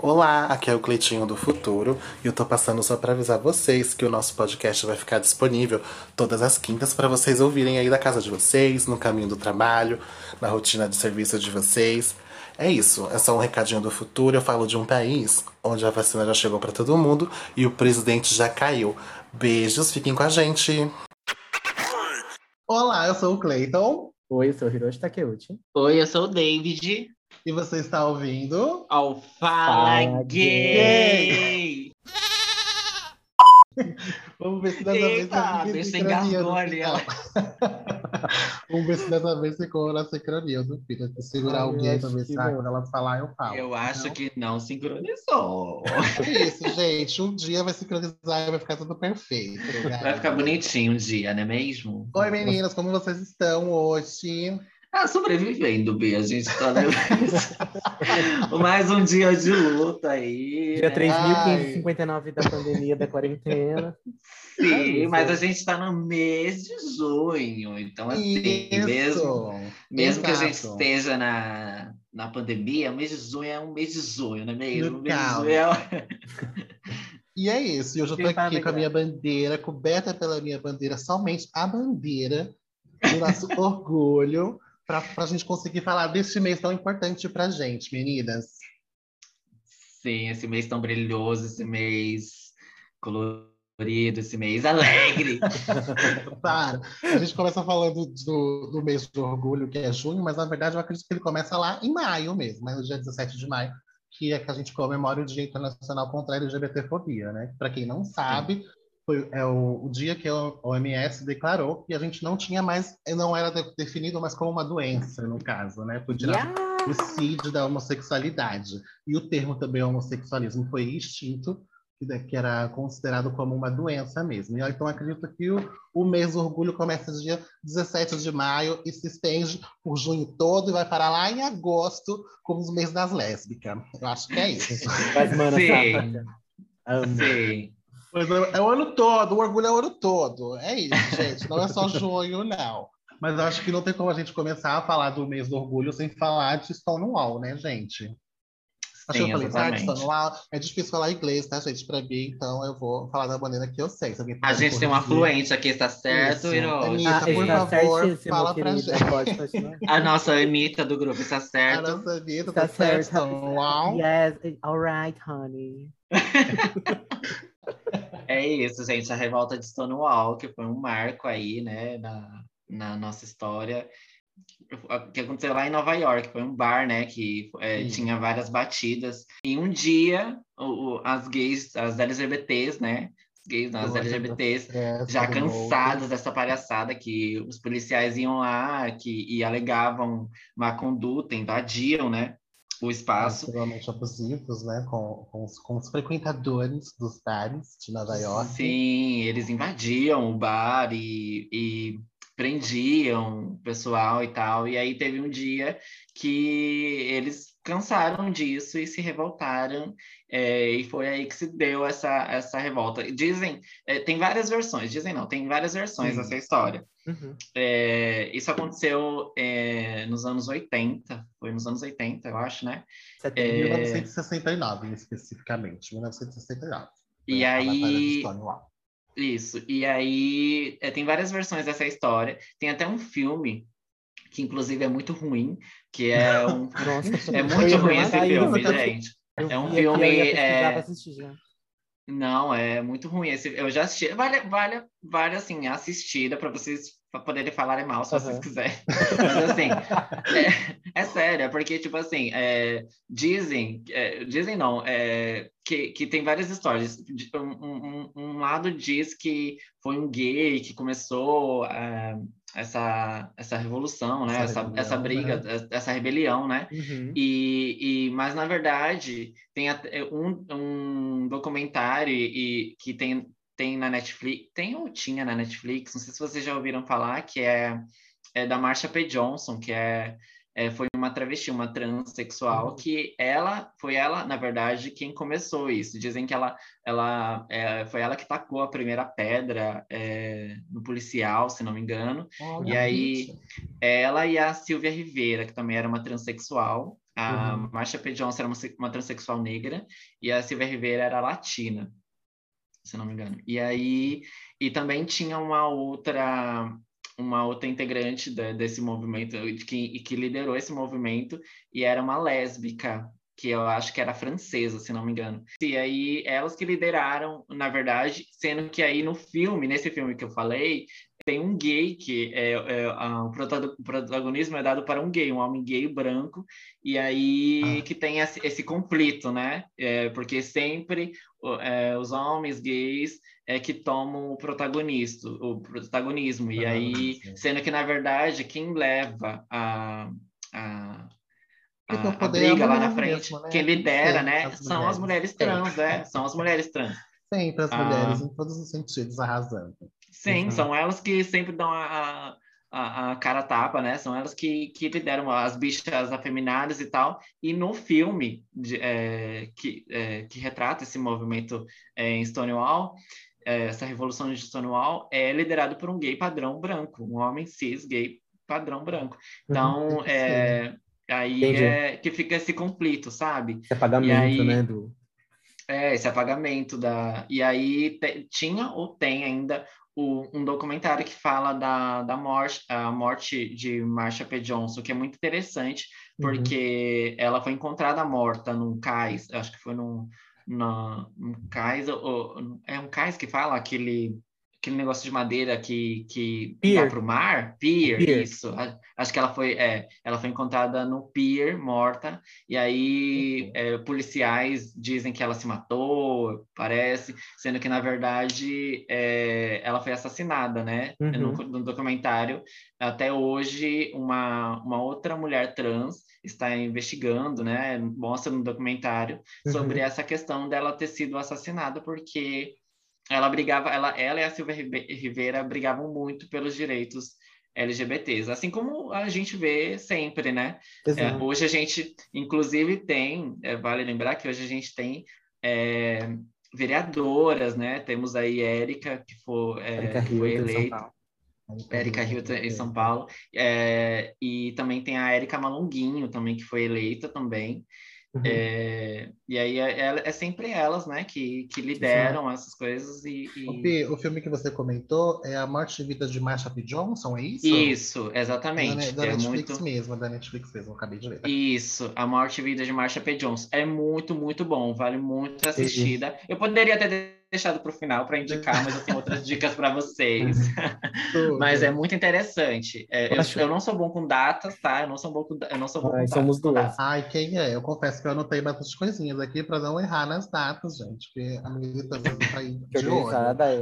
Olá, aqui é o Cleitinho do Futuro e eu tô passando só para avisar vocês que o nosso podcast vai ficar disponível todas as quintas para vocês ouvirem aí da casa de vocês, no caminho do trabalho, na rotina de serviço de vocês. É isso, é só um recadinho do futuro. Eu falo de um país onde a vacina já chegou para todo mundo e o presidente já caiu. Beijos, fiquem com a gente. Olá, eu sou o Cleiton. Oi, eu sou o Hiroshi Takeuchi. Oi, eu sou o David. E você está ouvindo ao Fala, Fala Gay! Vamos ver se dessa Eita, vez você engasgou ali. Vamos ver se dessa vez ficou na sincronia do filho. Se segurar alguém pra ver se quando ela falar, eu falo. Eu acho não. que não sincronizou. Isso, gente. Um dia vai sincronizar e vai ficar tudo perfeito. Vai ficar bonitinho um dia, não é mesmo? Oi, meninas, como vocês estão hoje? Ah, sobrevivendo, Bia. A gente tá mais um dia de luta aí. Dia 3.559 né? da pandemia, da quarentena. Sim, é mas a gente está no mês de junho. Então, assim, isso. mesmo, mesmo que a gente esteja na, na pandemia, o mês de junho é um mês de junho, não é mesmo? mês de junho é... E é isso. E hoje eu tô aqui com a minha bandeira, coberta pela minha bandeira, somente a bandeira do nosso orgulho para a gente conseguir falar deste mês tão importante para a gente, meninas. Sim, esse mês tão brilhoso, esse mês colorido, esse mês alegre. Para. A gente começa falando do, do mês do orgulho, que é junho, mas na verdade eu acredito que ele começa lá em maio mesmo, mas no dia 17 de maio, que é que a gente comemora o Dia Internacional contra a LGBTfobia, né? Para quem não sabe, Sim foi é o, o, dia que a OMS declarou que a gente não tinha mais, não era definido mais como uma doença, no caso, né? Podia yeah. o CID da homossexualidade. E o termo também homossexualismo foi extinto, que era considerado como uma doença mesmo. E, então, acredito que o, o mês do orgulho começa dia 17 de maio e se estende por junho todo e vai parar lá em agosto, como os meses das lésbicas. Eu acho que é isso. Mas, mano, Sim. Sim. É, é o ano todo, o orgulho é o ano todo. É isso, gente. Não é só junho, não. Mas acho que não tem como a gente começar a falar do mês do orgulho sem falar de Stonewall, né, gente? Acho Sim, que eu falei Stonewall. É difícil falar inglês, tá, gente? Pra mim, então eu vou falar da maneira que eu sei. a gente tem uma fluente aqui, está certo, Iro? Anitta, ah, por favor, fala pra gente. Pode a nossa Anitta do grupo está certo. A nossa Anitta está, tá certo, Stonewall. Yes, alright, honey. É isso, gente. A revolta de Stonewall, que foi um marco aí, né, na, na nossa história. Que aconteceu lá em Nova York, foi um bar, né, que é, tinha várias batidas. E um dia, o, as gays, as LGBTs, né, gays, as LGBTs, já cansadas dessa palhaçada que os policiais iam lá que, e alegavam má conduta, invadiam, né? O espaço. Extremamente abusivos, né? Com, com, os, com os frequentadores dos bares de Nova York. Sim, eles invadiam o bar e, e prendiam o pessoal e tal. E aí teve um dia que eles cansaram disso e se revoltaram, é, e foi aí que se deu essa, essa revolta. Dizem, é, tem várias versões, dizem não, tem várias versões Sim. dessa história. Uhum. É, isso aconteceu é, nos anos 80, foi nos anos 80, eu acho, né? 1969, especificamente, 1969. E aí... Isso, e aí é, tem várias versões dessa história, tem até um filme que inclusive é muito ruim, que é um. Nossa, é muito ruim esse filme, gente. É um filme. É... Não, é muito ruim. Esse, eu já assisti. Vale, vale, vale assim, assistida para vocês poderem falar mal se uhum. vocês quiserem. Mas assim, é, é, sério, é porque, tipo assim, é, dizem, é, dizem não, é, que, que tem várias histórias. Um, um, um, lado diz que foi um gay que começou é, essa, essa revolução, né? Essa, essa, essa briga, né? essa rebelião, né? Uhum. E, e, mas, na verdade, tem um, um documentário e, que tem, tem na Netflix, tem ou tinha na Netflix, não sei se vocês já ouviram falar, que é, é da Marsha P. Johnson, que é é, foi uma travesti, uma transexual, uhum. que ela, foi ela, na verdade, quem começou isso. Dizem que ela, ela é, foi ela que tacou a primeira pedra é, no policial, se não me engano. Oh, e aí, ela e a Silvia Rivera, que também era uma transexual, A uhum. Marsha P. Johnson era uma, uma transexual negra e a Silvia Rivera era latina, se não me engano. E aí, e também tinha uma outra uma outra integrante de, desse movimento que, que liderou esse movimento e era uma lésbica que eu acho que era francesa, se não me engano. E aí elas que lideraram, na verdade, sendo que aí no filme, nesse filme que eu falei, tem um gay que é, é a, o protagonismo é dado para um gay, um homem gay branco, e aí ah. que tem esse, esse, conflito, né? É, porque sempre é, os homens gays é que tomam o protagonista, o protagonismo, e ah, aí, sim. sendo que na verdade quem leva a, a a, a briga lá na frente, mesmo, né? quem lidera, né? As são mulheres. as mulheres trans, é, são as mulheres trans. Sempre as mulheres, ah. em todos os sentidos, arrasando. Sim, uhum. são elas que sempre dão a, a, a, cara tapa, né? São elas que, que lideram as bichas afeminadas e tal. E no filme de, é, que, é, que retrata esse movimento é, em Stonewall, é, essa revolução de Stonewall, é liderado por um gay padrão branco, um homem cis gay padrão branco. Então, é, aí Entendi. é que fica esse conflito, sabe? Esse apagamento, aí, né? Do... É, esse apagamento da. E aí te, tinha ou tem ainda o, um documentário que fala da, da morte, a morte de Marsha P. Johnson, que é muito interessante, uhum. porque uhum. ela foi encontrada morta num cais, acho que foi num, num cais, ou, é um cais que fala aquele aquele negócio de madeira que, que pier. vai para o mar, pier, pier, isso. Acho que ela foi, é, ela foi encontrada no pier, morta, e aí uhum. é, policiais dizem que ela se matou, parece, sendo que, na verdade, é, ela foi assassinada, né? Uhum. No, no, documentário, até hoje, uma, uma outra mulher trans está investigando, né? Mostra no documentário uhum. sobre essa questão dela ter sido assassinada, porque ela brigava, ela, ela e a Silvia Rivera brigavam muito pelos direitos LGBTs, assim como a gente vê sempre, né? É, hoje a gente, inclusive, tem, é, vale lembrar que hoje a gente tem é, vereadoras, né? Temos aí Érica, que, for, é, que foi eleita. Érica Hilton em São Paulo. É, e também tem a Érica Malonguinho, também, que foi eleita também. Uhum. É, e aí é, é, é, sempre elas, né, que, que lideram Sim. essas coisas e, e... O, P, o, filme que você comentou é A Morte e Vida de Marsha P. Johnson, é isso? Isso, exatamente. Da, da é Netflix muito... mesmo, da Netflix mesmo, acabei de ler. Isso, A Morte e Vida de Marsha P. Johnson. É muito, muito bom, vale muito assistida. Eu poderia ter deixado para o final para indicar, mas eu tenho outras dicas para vocês. mas é muito interessante. É, eu, eu, não sou bom com datas, tá? Eu não sou bom com, eu não sou bom Ai, com somos datas. duas. Ai, quem é? Eu confesso que eu anotei bastante coisinhas aqui para não errar nas datas, gente, porque a minha também tá aí de olho.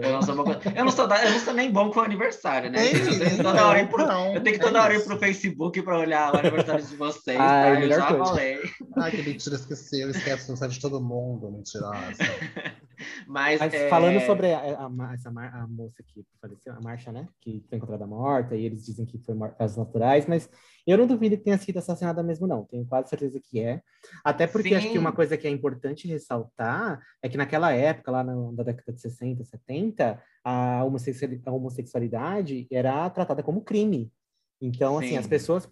Eu não sou bom com... eu não sou, eu não sou nem bom com o aniversário, né? Ei, eu, tenho toda hora ir pro, eu tenho que toda é hora ir pro Facebook para olhar o aniversário de vocês, Ai, tá? Eu já coisa. falei. Ai, que mentira, esqueceu. Esquece o aniversário de todo mundo, mentirosa. Mas, Mas é... falando sobre a, a, a, essa, a moça que faleceu, a Marcha, né? Que foi encontrada morta, e eles dizem que foi causas naturais, mas eu não duvido que tenha sido assassinada mesmo, não. Tenho quase certeza que é. Até porque Sim. acho que uma coisa que é importante ressaltar é que naquela época, lá na, na década de 60, 70, a homossexualidade era tratada como crime. Então, Sim. assim, as pessoas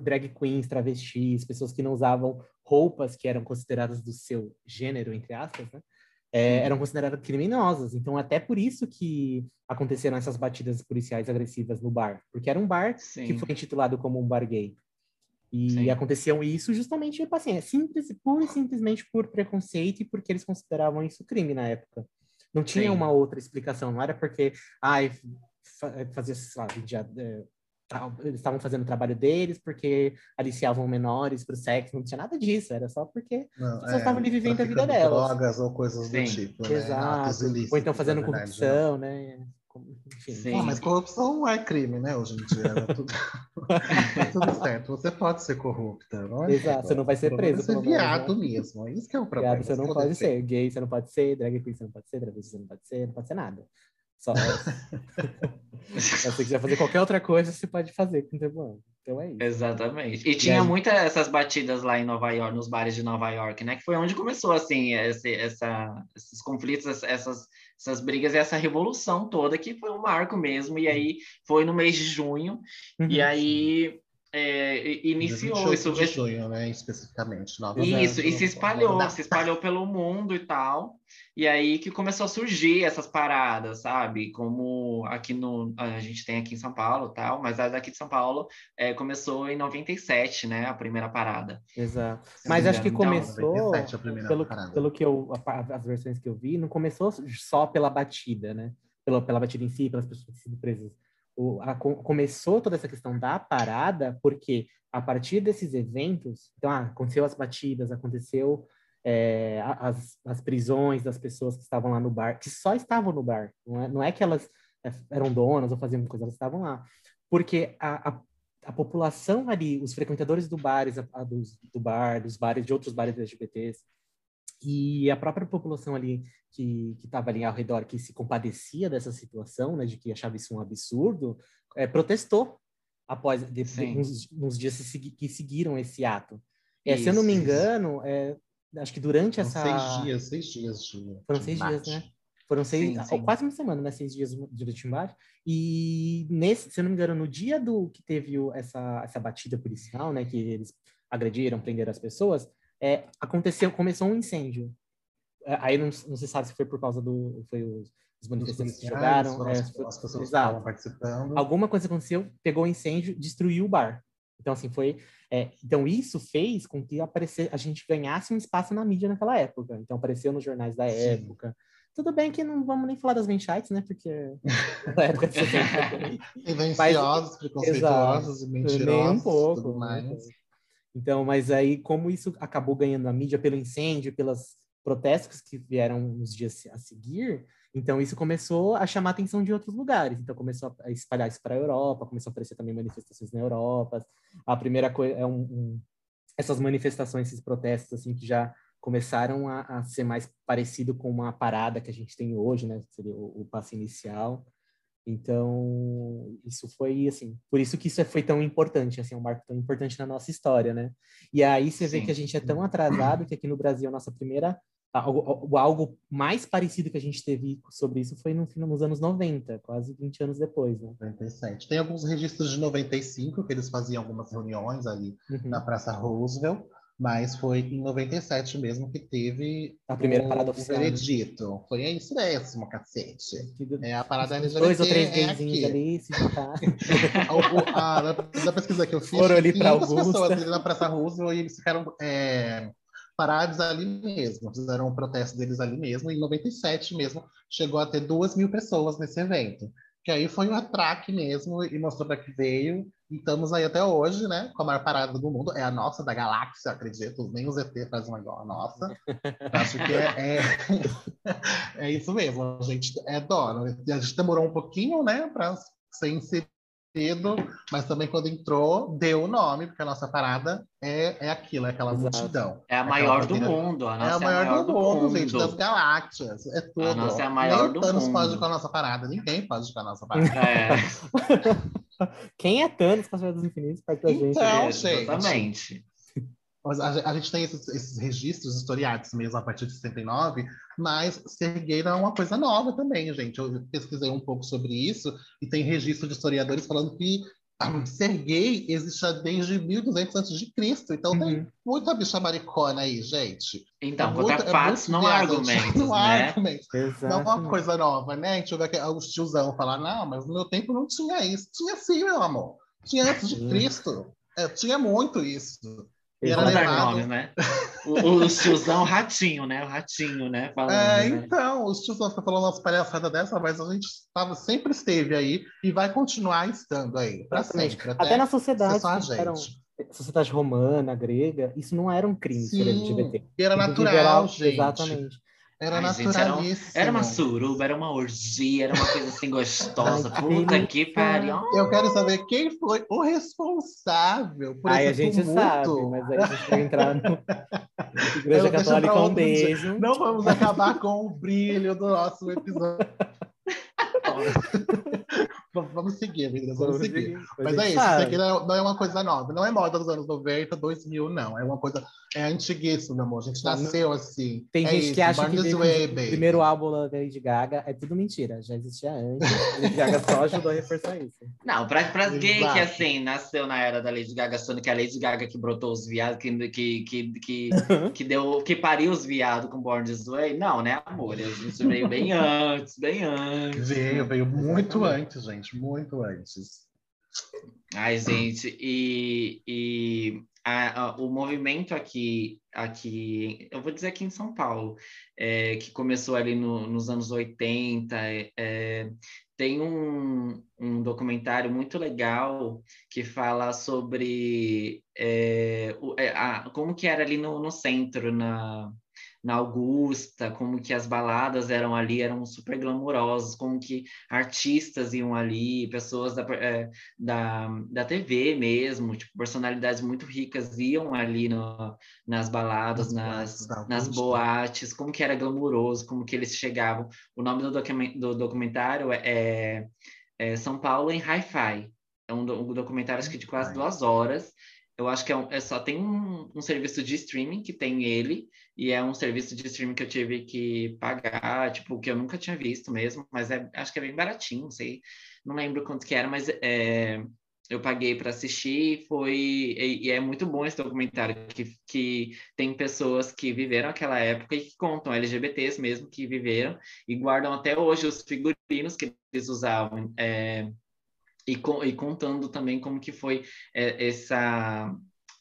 drag queens, travestis, pessoas que não usavam roupas que eram consideradas do seu gênero, entre aspas, né? É, eram consideradas criminosas. Então, até por isso que aconteceram essas batidas policiais agressivas no bar, porque era um bar Sim. que foi intitulado como um bar gay. E Sim. aconteciam isso justamente, tipo assim, é simples, pura e simplesmente por preconceito e porque eles consideravam isso crime na época. Não tinha Sim. uma outra explicação, não era porque, ai, fazia, sei lá, eles estavam fazendo o trabalho deles porque aliciavam menores para o sexo, não tinha nada disso, era só porque não, as pessoas é, estavam ali vivendo a vida delas. Drogas ou coisas Sim. do tipo, né? Exato. Ilícitos, ou então fazendo corrupção, né? Enfim. Ah, mas corrupção é crime, né, hoje em dia. Né? Tudo... tudo certo. Você pode ser corrupta. Não é? Exato, você não vai ser preso. Você é viado né? mesmo. É isso que é o problema. Viado você não pode ser. ser. Gay você não pode ser. Drag queen você não pode ser. Travesti você não pode ser. Não pode ser nada. Só. Se você quiser fazer qualquer outra coisa, você pode fazer com o Então é isso. Exatamente. E tinha muitas essas batidas lá em Nova York, nos bares de Nova York, né? Que foi onde começou, assim, esse, essa, esses conflitos, essas, essas brigas e essa revolução toda, que foi um marco mesmo. E aí foi no mês de junho. Uhum. E aí é, iniciou isso. de junho, né, especificamente. Isso, e se espalhou, se espalhou pelo mundo e tal. E aí que começou a surgir essas paradas, sabe? Como aqui no. A gente tem aqui em São Paulo tal, mas a daqui de São Paulo é, começou em 97, né? A primeira parada. Exato. Mas acho que começou, pelo, pelo que eu. As versões que eu vi, não começou só pela batida, né? Pela, pela batida em si, pelas pessoas que sido presas o, a, começou toda essa questão da parada, porque a partir desses eventos, então, ah, aconteceu as batidas, aconteceu é, as, as prisões das pessoas que estavam lá no bar, que só estavam no bar, não é, não é que elas é, eram donas ou faziam coisa, elas estavam lá. Porque a, a, a população ali, os frequentadores do bares, a, dos, do bar, dos bares, de outros bares LGBTs, e a própria população ali que estava ali ao redor, que se compadecia dessa situação, né, de que achava isso um absurdo, é, protestou após de, de, uns, uns, dias que seguiram esse ato. É, se eu não me engano, é, acho que durante Foram essa... seis dias, seis dias de Foram seis dias, né? Foram seis, sim, sim. quase uma semana, né? Seis dias de embate. E nesse, se eu não me engano, no dia do que teve essa, essa batida policial, né? Que eles agrediram, prenderam as pessoas, é, aconteceu, começou um incêndio. É, aí não, não se sabe se foi por causa do. Foi os, os manifestantes que jogaram. É, as, as pessoas estavam participando. Alguma coisa aconteceu, pegou o incêndio, destruiu o bar. Então, assim, foi. É, então, isso fez com que aparecer, a gente ganhasse um espaço na mídia naquela época. Então, apareceu nos jornais da Sim. época. Tudo bem que não vamos nem falar das manchetes, né? Porque na época de 70 Tendenciosos, preconceituosos e mentirosos. Nem um pouco. Tudo mais. Então, mas aí, como isso acabou ganhando a mídia pelo incêndio, pelas protestos que vieram nos dias a seguir, então isso começou a chamar a atenção de outros lugares. Então começou a espalhar isso para a Europa, começou a aparecer também manifestações na Europa. A primeira coisa é um, um, essas manifestações, esses protestos assim que já começaram a, a, ser mais parecido com uma parada que a gente tem hoje, né? Seria o, o passo inicial. Então, isso foi assim, por isso que isso foi tão importante, assim, um marco tão importante na nossa história, né? E aí você Sim. vê que a gente é tão atrasado que aqui no Brasil a nossa primeira algo, algo mais parecido que a gente teve sobre isso foi no, nos anos 90, quase 20 anos depois, né? 97. Tem alguns registros de 95 que eles faziam algumas reuniões ali uhum. na Praça Roosevelt mas foi em 97 mesmo que teve a primeira o, parada oficial. O né? veredito. Foi isso mesmo, cacete. É a parada LGBT. Dois ou três é ali, se juntar. a, da pesquisa que eu fiz, foram ali para Augusta. pessoas ali na Praça Roosevelt e eles ficaram é, parados ali mesmo. Fizeram um protesto deles ali mesmo. E em 97 mesmo chegou a ter duas mil pessoas nesse evento. Que aí foi um atraque mesmo e mostrou para que veio. E estamos aí até hoje, né? Com a maior parada do mundo. É a nossa, da galáxia, acredito. Nem os ET fazem igual a nossa. Acho que é, é, é, isso mesmo. A gente é dó. A gente demorou um pouquinho, né? Para ser inserido cedo, mas também quando entrou, deu o nome, porque a nossa parada é, é aquilo, é aquela Exato. multidão. É a maior do mundo. A nossa é a maior, é a maior do, do, mundo, mundo, gente, das galáxias. É tudo. A nossa é a maior Nem do Thanos mundo. pode com a nossa parada. Ninguém pode com a nossa parada. É. Quem é Thanos com as dos Infinitos perto da gente? Então, é, gente. Exatamente. Mas a, a gente tem esses, esses, registros historiados mesmo a partir de 69, mas ser gay não é uma coisa nova também, gente. Eu pesquisei um pouco sobre isso e tem registro de historiadores falando que um, ser gay existe desde 1200 a.C. Então uhum. tem muita bicha maricona aí, gente. Então, é botar é fatos, não argumentos, não né? argumentos. Não é uma coisa nova, né? A gente vai ver os tiozão falar, não, mas no meu tempo não tinha isso. Tinha sim, meu amor. Tinha antes de Cristo. É, tinha muito isso. E era levado... nomes, né? O, o tiozão ratinho, né? O ratinho, né? Falando, é, né? então, os tiozão ficam falando umas palhaçadas dessa, mas a gente tava, sempre esteve aí e vai continuar estando aí, para sempre. Até, até na sociedade, eram, sociedade romana, grega, isso não era um crime Sim, ser LGBT. Era natural, era, gente. Exatamente. Era Ai, naturalíssimo. Gente, era, era, uma suruba, era uma orgia, era uma coisa assim gostosa. Ai, Puta que pariu. Eu quero saber quem foi o responsável por Ai, esse a gente tumulto. sabe, mas aí a gente vai entrar no Igreja Católica um beijo. Não vamos acabar com o brilho do nosso episódio. Vamos seguir, meninas, vamos, vamos seguir. seguir. Mas é isso, isso aqui não, não, é uma coisa nova. Não é moda dos anos 90, 2000, não. É uma coisa... É antiguíssimo, meu amor. A gente nasceu assim. Tem é gente isso, que acha que way, o primeiro álbum da Lady Gaga é tudo mentira. Já existia antes. A Lady Gaga só ajudou a reforçar isso. Não, pra, pra gay que, assim, nasceu na era da Lady Gaga, achando que a Lady Gaga que brotou os viados, que, que, que, que, que, deu, que pariu os viados com Born This Way. Não, né, amor? Isso veio bem antes, bem antes. Veio, veio muito antes, gente. Muito antes. Ai, gente, e, e a, a, o movimento aqui, aqui, eu vou dizer aqui em São Paulo, é, que começou ali no, nos anos 80, é, é, tem um, um documentário muito legal que fala sobre é, o, é, a, como que era ali no, no centro, na, na Augusta, como que as baladas eram ali, eram super glamourosas, como que artistas iam ali, pessoas da, é, da, da TV mesmo, tipo, personalidades muito ricas iam ali no, nas baladas, nas, nas boates, como que era glamuroso, como que eles chegavam. O nome do, do documentário é, é, é São Paulo em Hi-Fi. É um, um documentário, acho que de quase duas horas, eu acho que é, um, é só tem um, um, serviço de streaming que tem ele, e é um serviço de streaming que eu tive que pagar, tipo, que eu nunca tinha visto mesmo, mas é, acho que é bem baratinho, não sei, não lembro quanto que era, mas é, eu paguei para assistir, foi, e, e, é muito bom esse documentário, que, que tem pessoas que viveram aquela época e que contam, LGBTs mesmo, que viveram, e guardam até hoje os figurinos que eles usavam, é, e, com, e contando também como que foi é, essa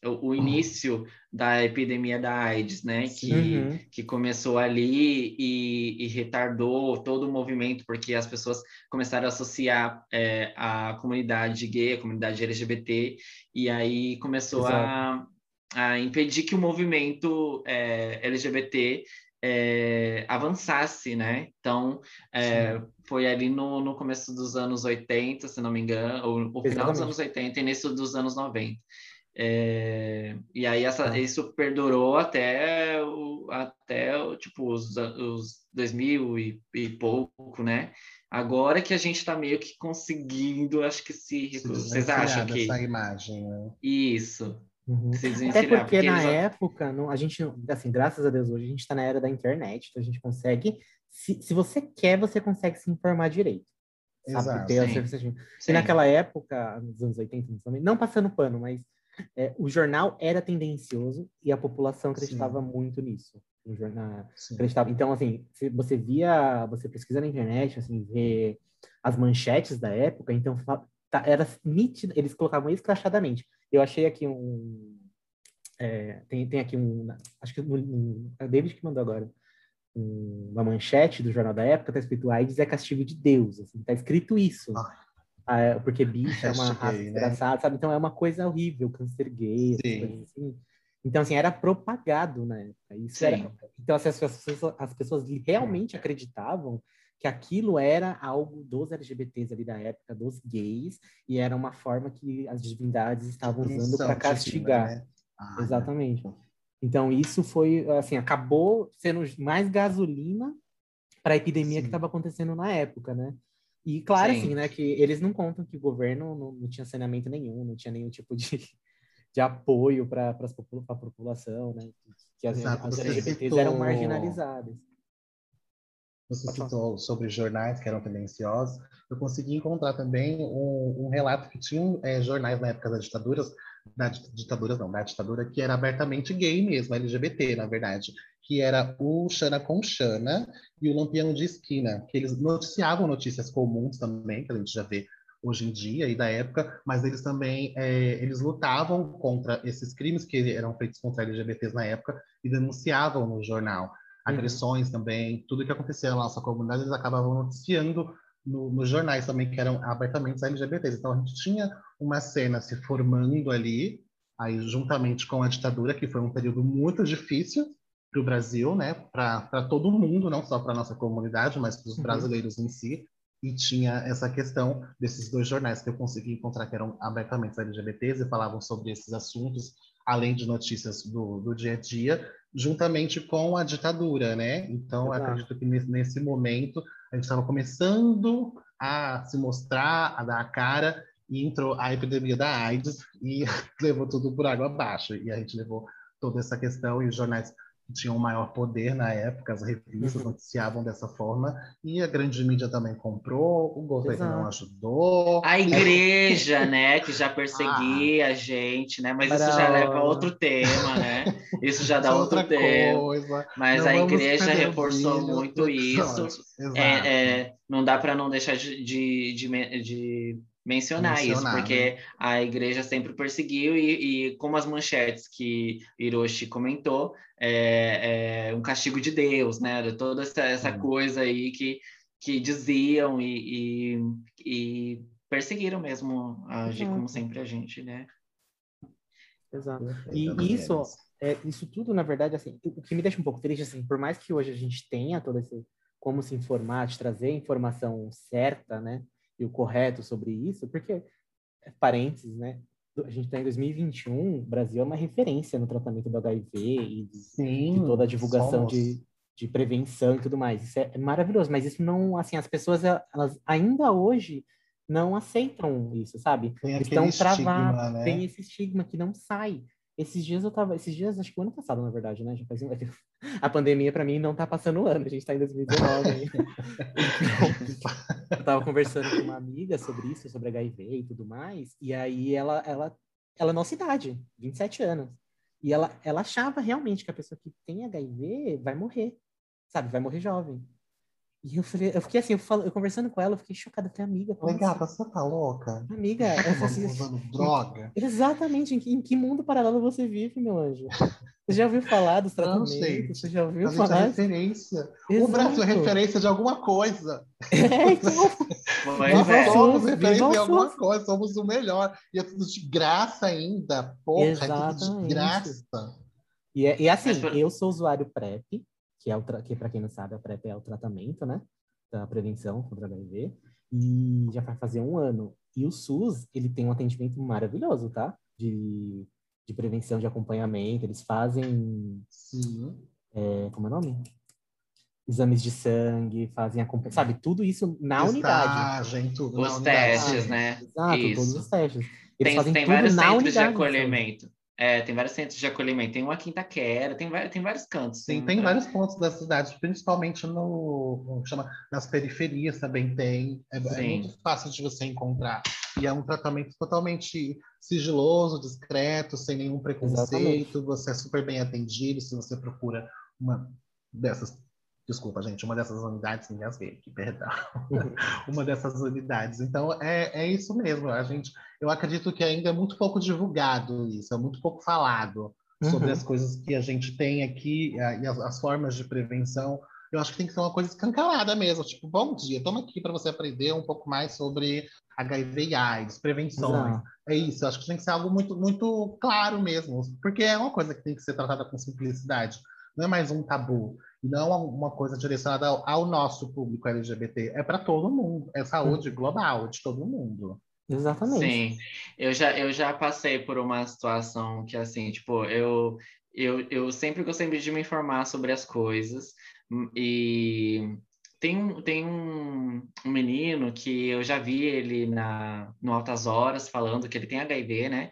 o, o, início da epidemia da AIDS, né? Que, uhum. que começou ali e, e, retardou todo o movimento, porque as pessoas começaram a associar é, a comunidade gay, a comunidade LGBT, e aí começou a, a impedir que o movimento é, LGBT é, avançasse, né? Então, é, foi ali no, no começo dos anos 80, se não me engano, ou o final dos anos 80 e início dos anos 90. É, e aí essa, ah. isso perdurou até, o, até tipo, os, os 2000 e, e pouco, né? Agora que a gente está meio que conseguindo, acho que se... se vocês acham que... essa imagem, né? Isso. Uhum. Até porque, porque na época, não, a gente, assim, graças a Deus, hoje a gente está na era da internet, então a gente consegue, se, se você quer, você consegue se informar direito. Sabe? Exato. Sim. E naquela época, nos anos 80, não passando pano, mas é, o jornal era tendencioso e a população acreditava Sim. muito nisso. No jornal, acreditava. Então, assim, se você via, você pesquisa na internet, assim, vê as manchetes da época, então tá, era nítido, eles colocavam escrachadamente. Eu achei aqui um. É, tem, tem aqui um. Acho que um, é o David que mandou agora. Um, uma manchete do jornal da época, tá escrito AIDS é castigo de Deus. Assim, tá escrito isso. Ah, porque bicho é uma raça né? engraçada, sabe? Então é uma coisa horrível, câncer gay, assim. Então, assim, era propagado na época. Isso era... Então, assim, as, pessoas, as pessoas realmente acreditavam que aquilo era algo dos LGBTs ali da época, dos gays, e era uma forma que as divindades estavam usando para castigar. Né? Ah, Exatamente. Então isso foi assim, acabou sendo mais gasolina para a epidemia Sim. que estava acontecendo na época, né? E claro, Sim. assim, né, que eles não contam que o governo não, não tinha saneamento nenhum, não tinha nenhum tipo de, de apoio para a população, né? Que as, as LGBTs citou... eram marginalizadas você citou sobre jornais que eram tendenciosos, eu consegui encontrar também um, um relato que tinham é, jornais na época das ditaduras, da ditadura não, da ditadura que era abertamente gay mesmo, LGBT, na verdade, que era o Xana com Xana e o Lampião de Esquina, que eles noticiavam notícias comuns também, que a gente já vê hoje em dia e da época, mas eles também é, eles lutavam contra esses crimes que eram feitos contra LGBTs na época e denunciavam no jornal. Uhum. agressões uhum. também, tudo que acontecia na nossa comunidade, eles acabavam noticiando no, nos jornais também, que eram abertamente LGBTs. Então, a gente tinha uma cena se formando ali, aí juntamente com a ditadura, que foi um período muito difícil para o Brasil, né, para todo mundo, não só para a nossa comunidade, mas para os uhum. brasileiros em si. E tinha essa questão desses dois jornais que eu consegui encontrar que eram abertamente LGBTs e falavam sobre esses assuntos, além de notícias do, do dia a dia, juntamente com a ditadura, né? Então, acredito que nesse, nesse momento a gente estava começando a se mostrar, a dar a cara, e entrou a epidemia da AIDS e levou tudo por água abaixo. E a gente levou toda essa questão e os jornais tinham um maior poder na época, as revistas uhum. noticiavam dessa forma, e a grande mídia também comprou, o governo Exato. não ajudou. A igreja, né, que já perseguia ah, a gente, né, mas isso já leva a outro tema, né? Isso já dá outro tema. Coisa. Mas não a igreja reforçou muito isso. É, é, não dá para não deixar de, de, de, de mencionar, mencionar isso, porque né? a igreja sempre perseguiu e, e, como as manchetes que Hiroshi comentou, é, é um castigo de Deus, né? Toda essa, essa hum. coisa aí que, que diziam e, e, e perseguiram mesmo agir como sempre a gente, né? Exato. E isso, é, isso tudo, na verdade, assim, o que me deixa um pouco triste, assim, por mais que hoje a gente tenha todo esse como se informar, de trazer a informação certa, né? E o correto sobre isso, porque, parênteses, né? A gente está em 2021, o Brasil é uma referência no tratamento do HIV e de, Sim, de toda a divulgação de, de prevenção e tudo mais. Isso é maravilhoso, mas isso não, assim, as pessoas, elas ainda hoje não aceitam isso, sabe? Tem Estão travados, né? tem esse estigma que não sai. Esses dias eu tava, esses dias, acho que o ano passado, na verdade, né? Já faz um... A pandemia para mim não tá passando o ano, a gente tá em 2019 então, eu tava conversando com uma amiga sobre isso, sobre HIV e tudo mais, e aí ela ela ela é nossa idade, 27 anos. E ela ela achava realmente que a pessoa que tem HIV vai morrer, sabe? Vai morrer jovem. E eu falei, eu fiquei assim, eu, falo, eu conversando com ela, eu fiquei chocada, falei, amiga. Legal, assim? você tá louca? Amiga, eu assim, usando droga. Exatamente, em que, em que mundo paralelo você vive, meu anjo? Você já ouviu falar dos tratamentos? Não sei. Você já ouviu a falar? Gente é referência. Exato. O Brasil é referência de alguma coisa. É, então. Nós é. somos referência de alguma coisa, somos o melhor. E é tudo de graça ainda. Porra, Exatamente. é tudo de graça. E, é, e assim, eu sou usuário PrEP, que é o que para quem não sabe, a PrEP é o tratamento, né, da prevenção contra HIV, e já vai fazer um ano. E o SUS, ele tem um atendimento maravilhoso, tá? De, de prevenção, de acompanhamento, eles fazem, Sim. É, como é o nome? Exames de sangue, fazem acompanhamento, sabe? Tudo isso na Estagem, unidade. Tudo os testes, né? Exato, isso. todos os testes. Eles tem, fazem tem tudo vários na centros unidade, de acolhimento. É, tem vários centros de acolhimento. Tem uma Quintaquera, tem, tem vários cantos. Sim, tem, tem vários pontos da cidade, principalmente no, chama, nas periferias também tem. É, é, muito fácil de você encontrar. E é um tratamento totalmente sigiloso, discreto, sem nenhum preconceito. Exatamente. Você é super bem atendido se você procura uma dessas Desculpa, gente, uma dessas unidades, me engasguei aqui, perdão. Uhum. uma dessas unidades. Então, é, é isso mesmo. A gente, eu acredito que ainda é muito pouco divulgado isso, é muito pouco falado uhum. sobre as coisas que a gente tem aqui e as, as, formas de prevenção. Eu acho que tem que ser uma coisa escancarada mesmo. Tipo, bom dia, toma aqui para você aprender um pouco mais sobre HIV e AIDS, prevenções. Exato. É isso, eu acho que tem que ser algo muito, muito claro mesmo, porque é uma coisa que tem que ser tratada com simplicidade. Não é mais um tabu não uma coisa direcionada ao, ao nosso público LGBT, é para todo mundo, é saúde global de todo mundo. Exatamente. Sim, eu já, eu já passei por uma situação que, assim, tipo, eu, eu, eu sempre gostei de me informar sobre as coisas e tem, um, tem um, um, menino que eu já vi ele na, no Altas Horas falando que ele tem HIV, né?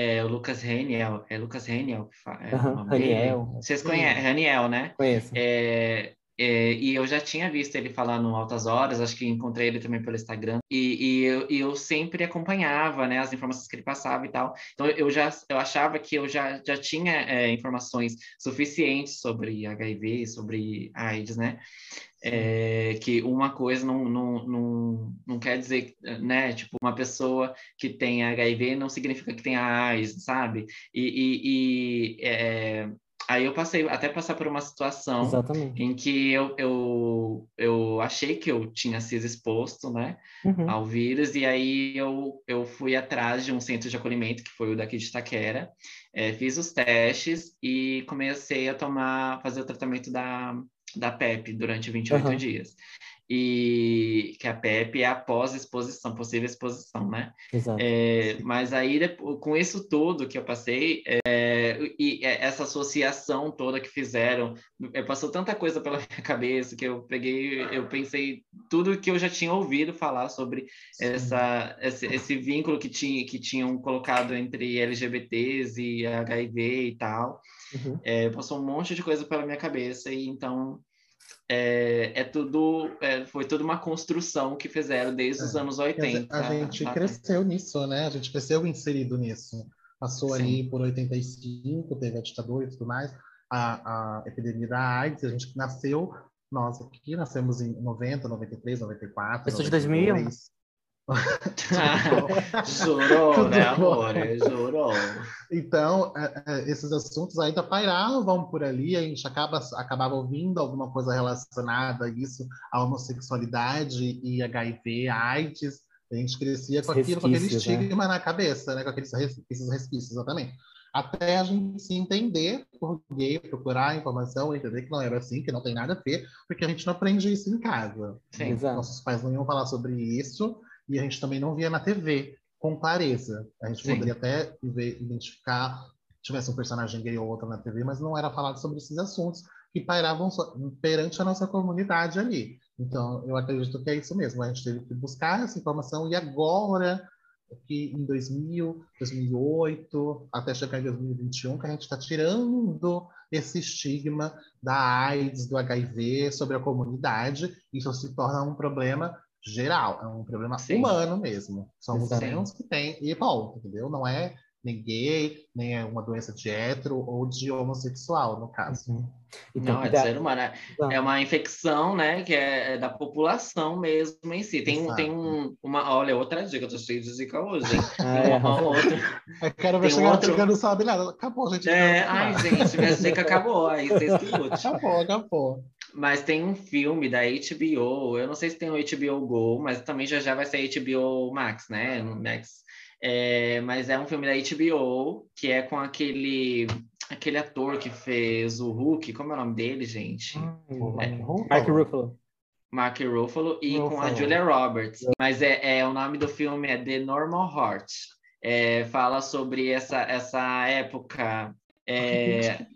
É o Lucas Reniel. É Lucas Reniel que fala. É uhum, Raniel. Vocês conhecem? Raniel, né? Conheço. É, é, e eu já tinha visto ele falar no Altas Horas, acho que encontrei ele também pelo Instagram, e, e, eu, e, eu, sempre acompanhava né, as informações que ele passava e tal. Então eu já eu achava que eu já, já tinha é, informações suficientes sobre HIV, sobre AIDS, né? É, que uma coisa não, não, não, não quer dizer, né? Tipo, uma pessoa que tem HIV não significa que tem AIDS, sabe? E, e, e é, Aí eu passei até passar por uma situação Exatamente. em que eu, eu, eu achei que eu tinha sido exposto né, uhum. ao vírus, e aí eu, eu fui atrás de um centro de acolhimento, que foi o daqui de Itaquera, é, fiz os testes e comecei a tomar, fazer o tratamento da, da PEP durante 28 uhum. dias. E que a PEP é após exposição, possível exposição, né? Exato. É, mas aí, com isso tudo que eu passei, é, e essa associação toda que fizeram, é, passou tanta coisa pela minha cabeça que eu peguei, eu pensei tudo que eu já tinha ouvido falar sobre essa, esse, esse, vínculo que, tinha, que tinham colocado entre LGBTs e HIV e tal. Uhum. É, passou um monte de coisa pela minha cabeça, e então é, é tudo, é, foi tudo uma construção que fizeram desde os é. anos 80. A gente a... cresceu nisso, né? A gente cresceu inserido nisso. Passou Sim. ali por 85, teve a ditadura e tudo mais, a, a epidemia da AIDS, a gente nasceu, nós aqui nascemos em 90, 93, 94. Eu sou de 2001. Jurou, né, amor? Jurou. Então, é, é, esses assuntos ainda pairavam por ali, a gente acaba, acabava ouvindo alguma coisa relacionada a isso, a homossexualidade e HIV, AIDS. A gente crescia com aquilo, com aquele né? estigma né? na cabeça, né? com aqueles esses resquícios, exatamente. Até a gente se entender por gay, procurar informação, entender que não era assim, que não tem nada a ver, porque a gente não aprende isso em casa. Sim, Nossos pais não iam falar sobre isso, e a gente também não via na TV com clareza. A gente Sim. poderia até ver, identificar, tivesse um personagem gay ou outro na TV, mas não era falado sobre esses assuntos que pairavam perante a nossa comunidade ali. Então, eu acredito que é isso mesmo. A gente teve que buscar essa informação e agora que em 2000, 2008, até chegar em 2021, que a gente está tirando esse estigma da AIDS, do HIV sobre a comunidade, isso se torna um problema geral, é um problema Sim. humano mesmo. São os menos que tem, e ponto, entendeu? Não é nem gay, nem é uma doença de hétero ou de homossexual, no caso. Uhum. Então, não, é de ser humano. É, é uma infecção, né, que é, é, da população mesmo em si. Tem, um, tem um, uma... Olha, outra dica, eu tô cheio de dica hoje, hein? Ah, é. uma, outra... Eu quero ver chegar outro... não sabe nada. Acabou, gente. É, ai, gente, minha dica acabou. Aí vocês que Acabou, acabou. Mas tem um filme da HBO, eu não sei se tem o HBO Go, mas também já já vai ser HBO Max, né? Max. É, mas é um filme da HBO que é com aquele aquele ator que fez o Hulk, como é o nome dele, gente? Hum, é, Mark Ruffalo. Mark Ruffalo e Ruffalo. com a Julia Roberts. Mas é, é o nome do filme é The Normal Heart. É, fala sobre essa, essa época. É,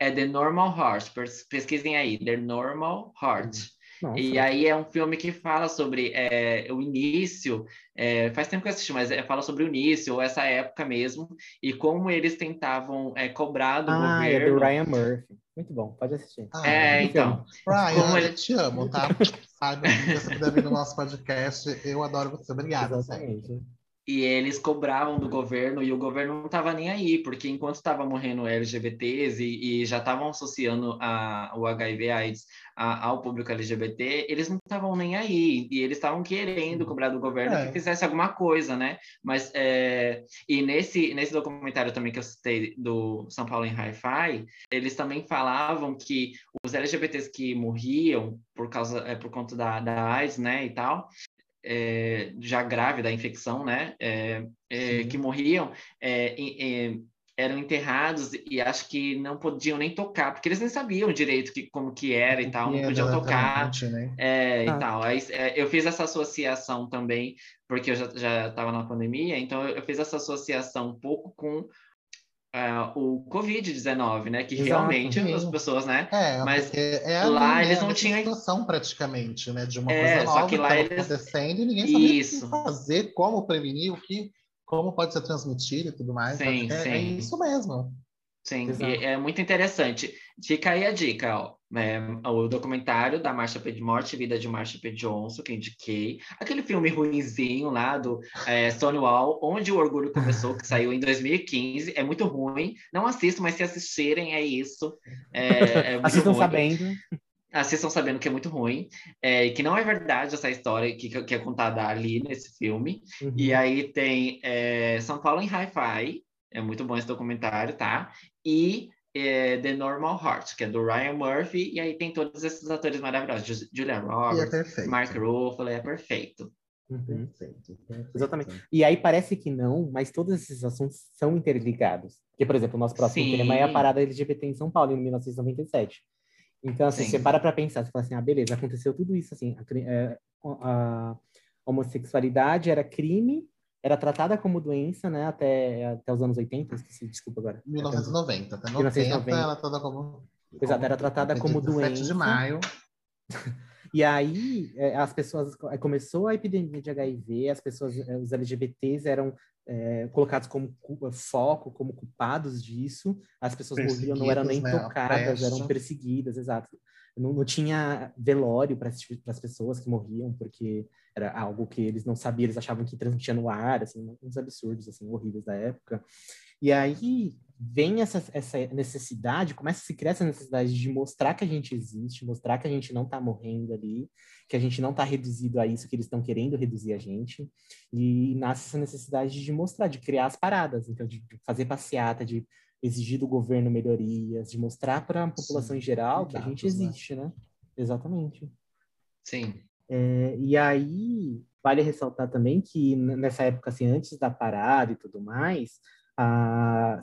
é The Normal Heart. Pesquisem aí, The Normal Heart. Nossa. E aí é um filme que fala sobre é, o início, é, faz tempo que eu assisti, mas é, fala sobre o início, ou essa época mesmo, e como eles tentavam é, cobrar do ah, governo. É do Ryan Murphy. Muito bom, pode assistir. Ah, é, então. Ryan, como ele... te amo, tá? Saiba que você puder vir no nosso podcast, eu adoro você. Obrigada. Exatamente e eles cobravam do governo e o governo não estava nem aí, porque enquanto estava morrendo LGBTs e, e já estavam associando a, o HIV AIDS a, ao público LGBT, eles não estavam nem aí e eles estavam querendo cobrar do governo é. que fizesse alguma coisa, né? Mas é, e nesse nesse documentário também que eu citei do São Paulo em Hi-Fi, eles também falavam que os LGBTs que morriam por causa é, por conta da, da AIDS, né, e tal, é, já grave da infecção, né, é, é, que morriam, é, eram enterrados e acho que não podiam nem tocar, porque eles nem sabiam direito que, como que era e tal, não podiam tocar né? é, ah. e tal. Aí, é, eu fiz essa associação também, porque eu já estava na pandemia, então eu fiz essa associação um pouco com Uh, o Covid-19, né? Que Exato, realmente as pessoas, né? É, mas é lá eles não tinham situação praticamente, né? De uma é, coisa nova que lá eles... acontecendo e ninguém sabia o que fazer, como prevenir, o que, como pode ser transmitido e tudo mais. Sim, é, sim. é isso mesmo. Sim, é muito interessante. Fica aí a dica, ó. É, o documentário da Marsha P. Morte, Vida de Marsha P. Johnson, que indiquei. Aquele filme ruinzinho lá do é, Stonewall, Onde o Orgulho Começou, que saiu em 2015. É muito ruim. Não assisto, mas se assistirem, é isso. É, é Assistam ruim. sabendo. Assistam sabendo que é muito ruim. É, que não é verdade essa história que, que é contada ali nesse filme. Uhum. E aí tem é, São Paulo em Hi-Fi. É muito bom esse documentário, tá? E é, The Normal Heart, que é do Ryan Murphy, e aí tem todos esses atores maravilhosos, Julia Roberts, é Mark Ruffalo, é perfeito. Uhum. Perfeito, perfeito. Exatamente. E aí parece que não, mas todos esses assuntos são interligados. Porque, por exemplo, o nosso próximo Sim. tema é a parada LGBT em São Paulo, em 1997. Então, assim, Sim. você para pra pensar, você fala assim, ah, beleza, aconteceu tudo isso, assim, a, é, a, a homossexualidade era crime, era tratada como doença, né, até, até os anos 80, esqueci, desculpa agora. 1990, até 1990, ela tratada como... Exato, era tratada como doença. de maio. E aí é, as pessoas começou a epidemia de HIV, as pessoas, é, os LGBTs eram é, colocados como foco, como culpados disso. As pessoas morriam, não eram nem né? tocadas, eram perseguidas, exato. Não, não tinha velório para as pessoas que morriam, porque era algo que eles não sabiam, eles achavam que transmitia no ar, assim, uns absurdos assim, horríveis da época. E aí vem essa, essa necessidade, começa a se criar essa necessidade de mostrar que a gente existe, mostrar que a gente não está morrendo ali, que a gente não está reduzido a isso que eles estão querendo reduzir a gente, e nasce essa necessidade de mostrar, de criar as paradas, então de fazer passeata, de exigir do governo melhorias, de mostrar para a população Sim, em geral que a gente né? existe, né? Exatamente. Sim. É, e aí vale ressaltar também que nessa época, assim, antes da parada e tudo mais, a,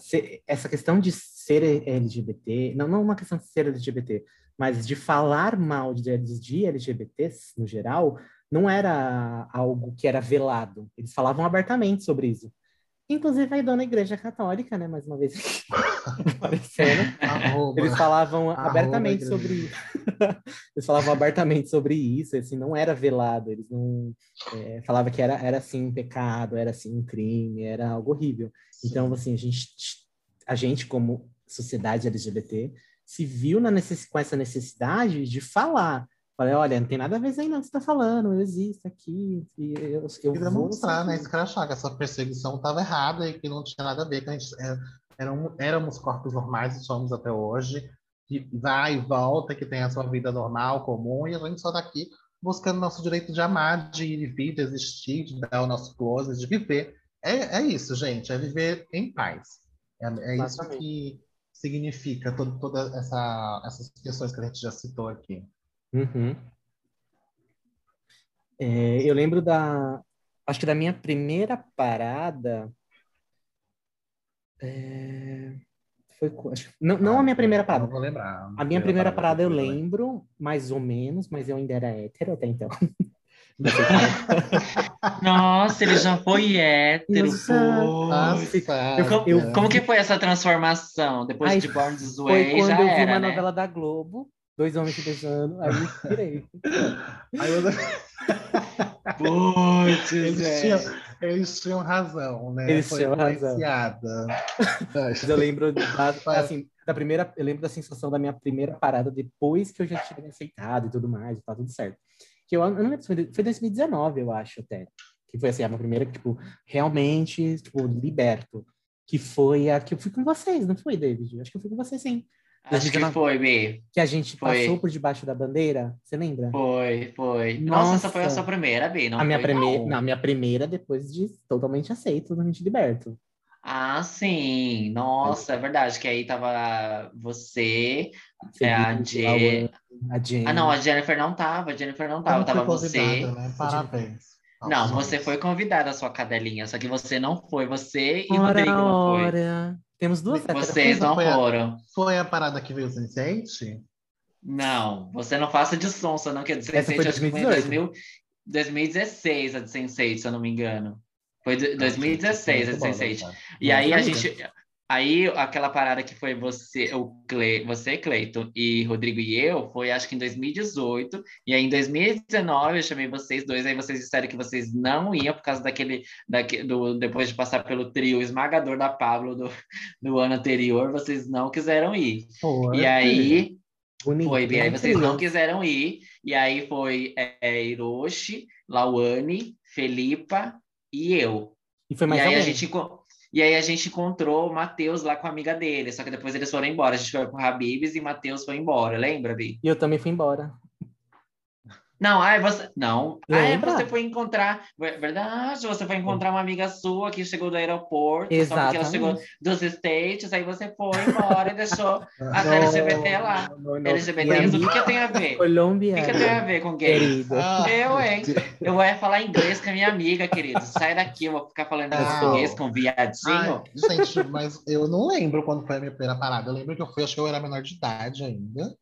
essa questão de ser LGBT, não, não uma questão de ser LGBT, mas de falar mal de, de LGBTs no geral, não era algo que era velado. Eles falavam abertamente sobre isso. Inclusive a dona Igreja Católica, né? Mais uma vez aparecendo. Arroba, Eles falavam abertamente sobre isso. Eles falavam abertamente sobre isso, assim, não era velado. Eles não é, falava que era, era assim um pecado, era assim um crime, era algo horrível. Então, assim, a gente, a gente como sociedade LGBT se viu na necess... com essa necessidade de falar Falei, olha, não tem nada a ver aí não que você está falando, eu existo aqui. E eu, eu vou demonstrar, né, escrachar que essa perseguição estava errada e que não tinha nada a ver, que a gente é, eram, éramos corpos normais e somos até hoje, que vai e volta, que tem a sua vida normal, comum, e a gente só está aqui buscando nosso direito de amar, de ir vir, de existir, de dar o nosso close, de viver. É, é isso, gente, é viver em paz. É, é isso que significa todas toda essa, essas questões que a gente já citou aqui. Uhum. É, eu lembro da. Acho que da minha primeira parada. É, foi, acho, não, não a minha primeira parada. Não vou lembrar. A minha primeira parada, parada eu lembro, mais ou menos, mas eu ainda era hétero até então. Nossa, ele já foi hétero, Nossa, eu, eu, como que foi essa transformação? Depois Ai, de Born This Way, foi quando já eu vi era, uma né? novela da Globo dois homens se beijando, aí eu tirei. aí eu... Putz, eles, tinham, eles tinham razão, né? Eles Foi tinham razão. eu lembro da, assim, da primeira, eu lembro da sensação da minha primeira parada depois que eu já tinha aceitado e tudo mais, e tá tudo certo. Que eu, eu não lembro, foi, foi 2019, eu acho, até. Que foi assim, a minha primeira, tipo, realmente, tipo, liberto. Que foi a que eu fui com vocês, não foi, David? Acho que eu fui com vocês, sim. Acho que foi, B. Que a gente foi. passou por debaixo da bandeira, você lembra? Foi, foi. Nossa, Nossa essa foi a sua primeira, B, não a minha primeira, não. não, minha primeira depois de totalmente aceito, totalmente liberto. Ah, sim. Nossa, é verdade, que aí tava você, é, a, Je... a Jenny. Ah, não, a Jennifer não tava, a Jennifer não tava, tava você. Né? Parabéns. Não, você foi convidada a sua cadelinha, só que você não foi, você e ora, Rodrigo não foi. Ora. Temos duas Vocês não foi foram. A, foi a parada que veio o Sense8? Não, você não faça de sonsa, não, que a de Sense8 acho que foi em 2000, 2016, a de Sense8, se eu não me engano. Foi 2016 a de Sense8. E aí a gente, Aí, aquela parada que foi você, o Cle, você, Cleiton, e Rodrigo e eu, foi acho que em 2018. E aí, em 2019, eu chamei vocês dois. Aí, vocês disseram que vocês não iam por causa daquele. daquele do, depois de passar pelo trio esmagador da Pablo do, do ano anterior, vocês não quiseram ir. e aí. Bonito, foi, e aí vocês não quiseram ir. E aí foi é, Hiroshi, Lauane, Felipa e eu. E foi mais e aí a gente e aí a gente encontrou o Matheus lá com a amiga dele, só que depois eles foram embora. A gente foi com o Habibs e Matheus foi embora, lembra, Bi? E eu também fui embora. Não, ai, você. Não. Ah, você foi encontrar. Verdade, você foi encontrar uma amiga sua que chegou do aeroporto, Exatamente. só porque ela chegou dos States, aí você foi embora e deixou a LGBT lá. Não, não, LGBT, isso o que, que tem a ver? Colombiana. O que, que tem a ver com gay? Ah, eu, hein? Eu vou falar inglês com a minha amiga, querido. Sai daqui, eu vou ficar falando ah, português com viadinho. Ai, gente, mas eu não lembro quando foi a minha primeira parada. Eu lembro que eu fui, acho que eu era menor de idade ainda.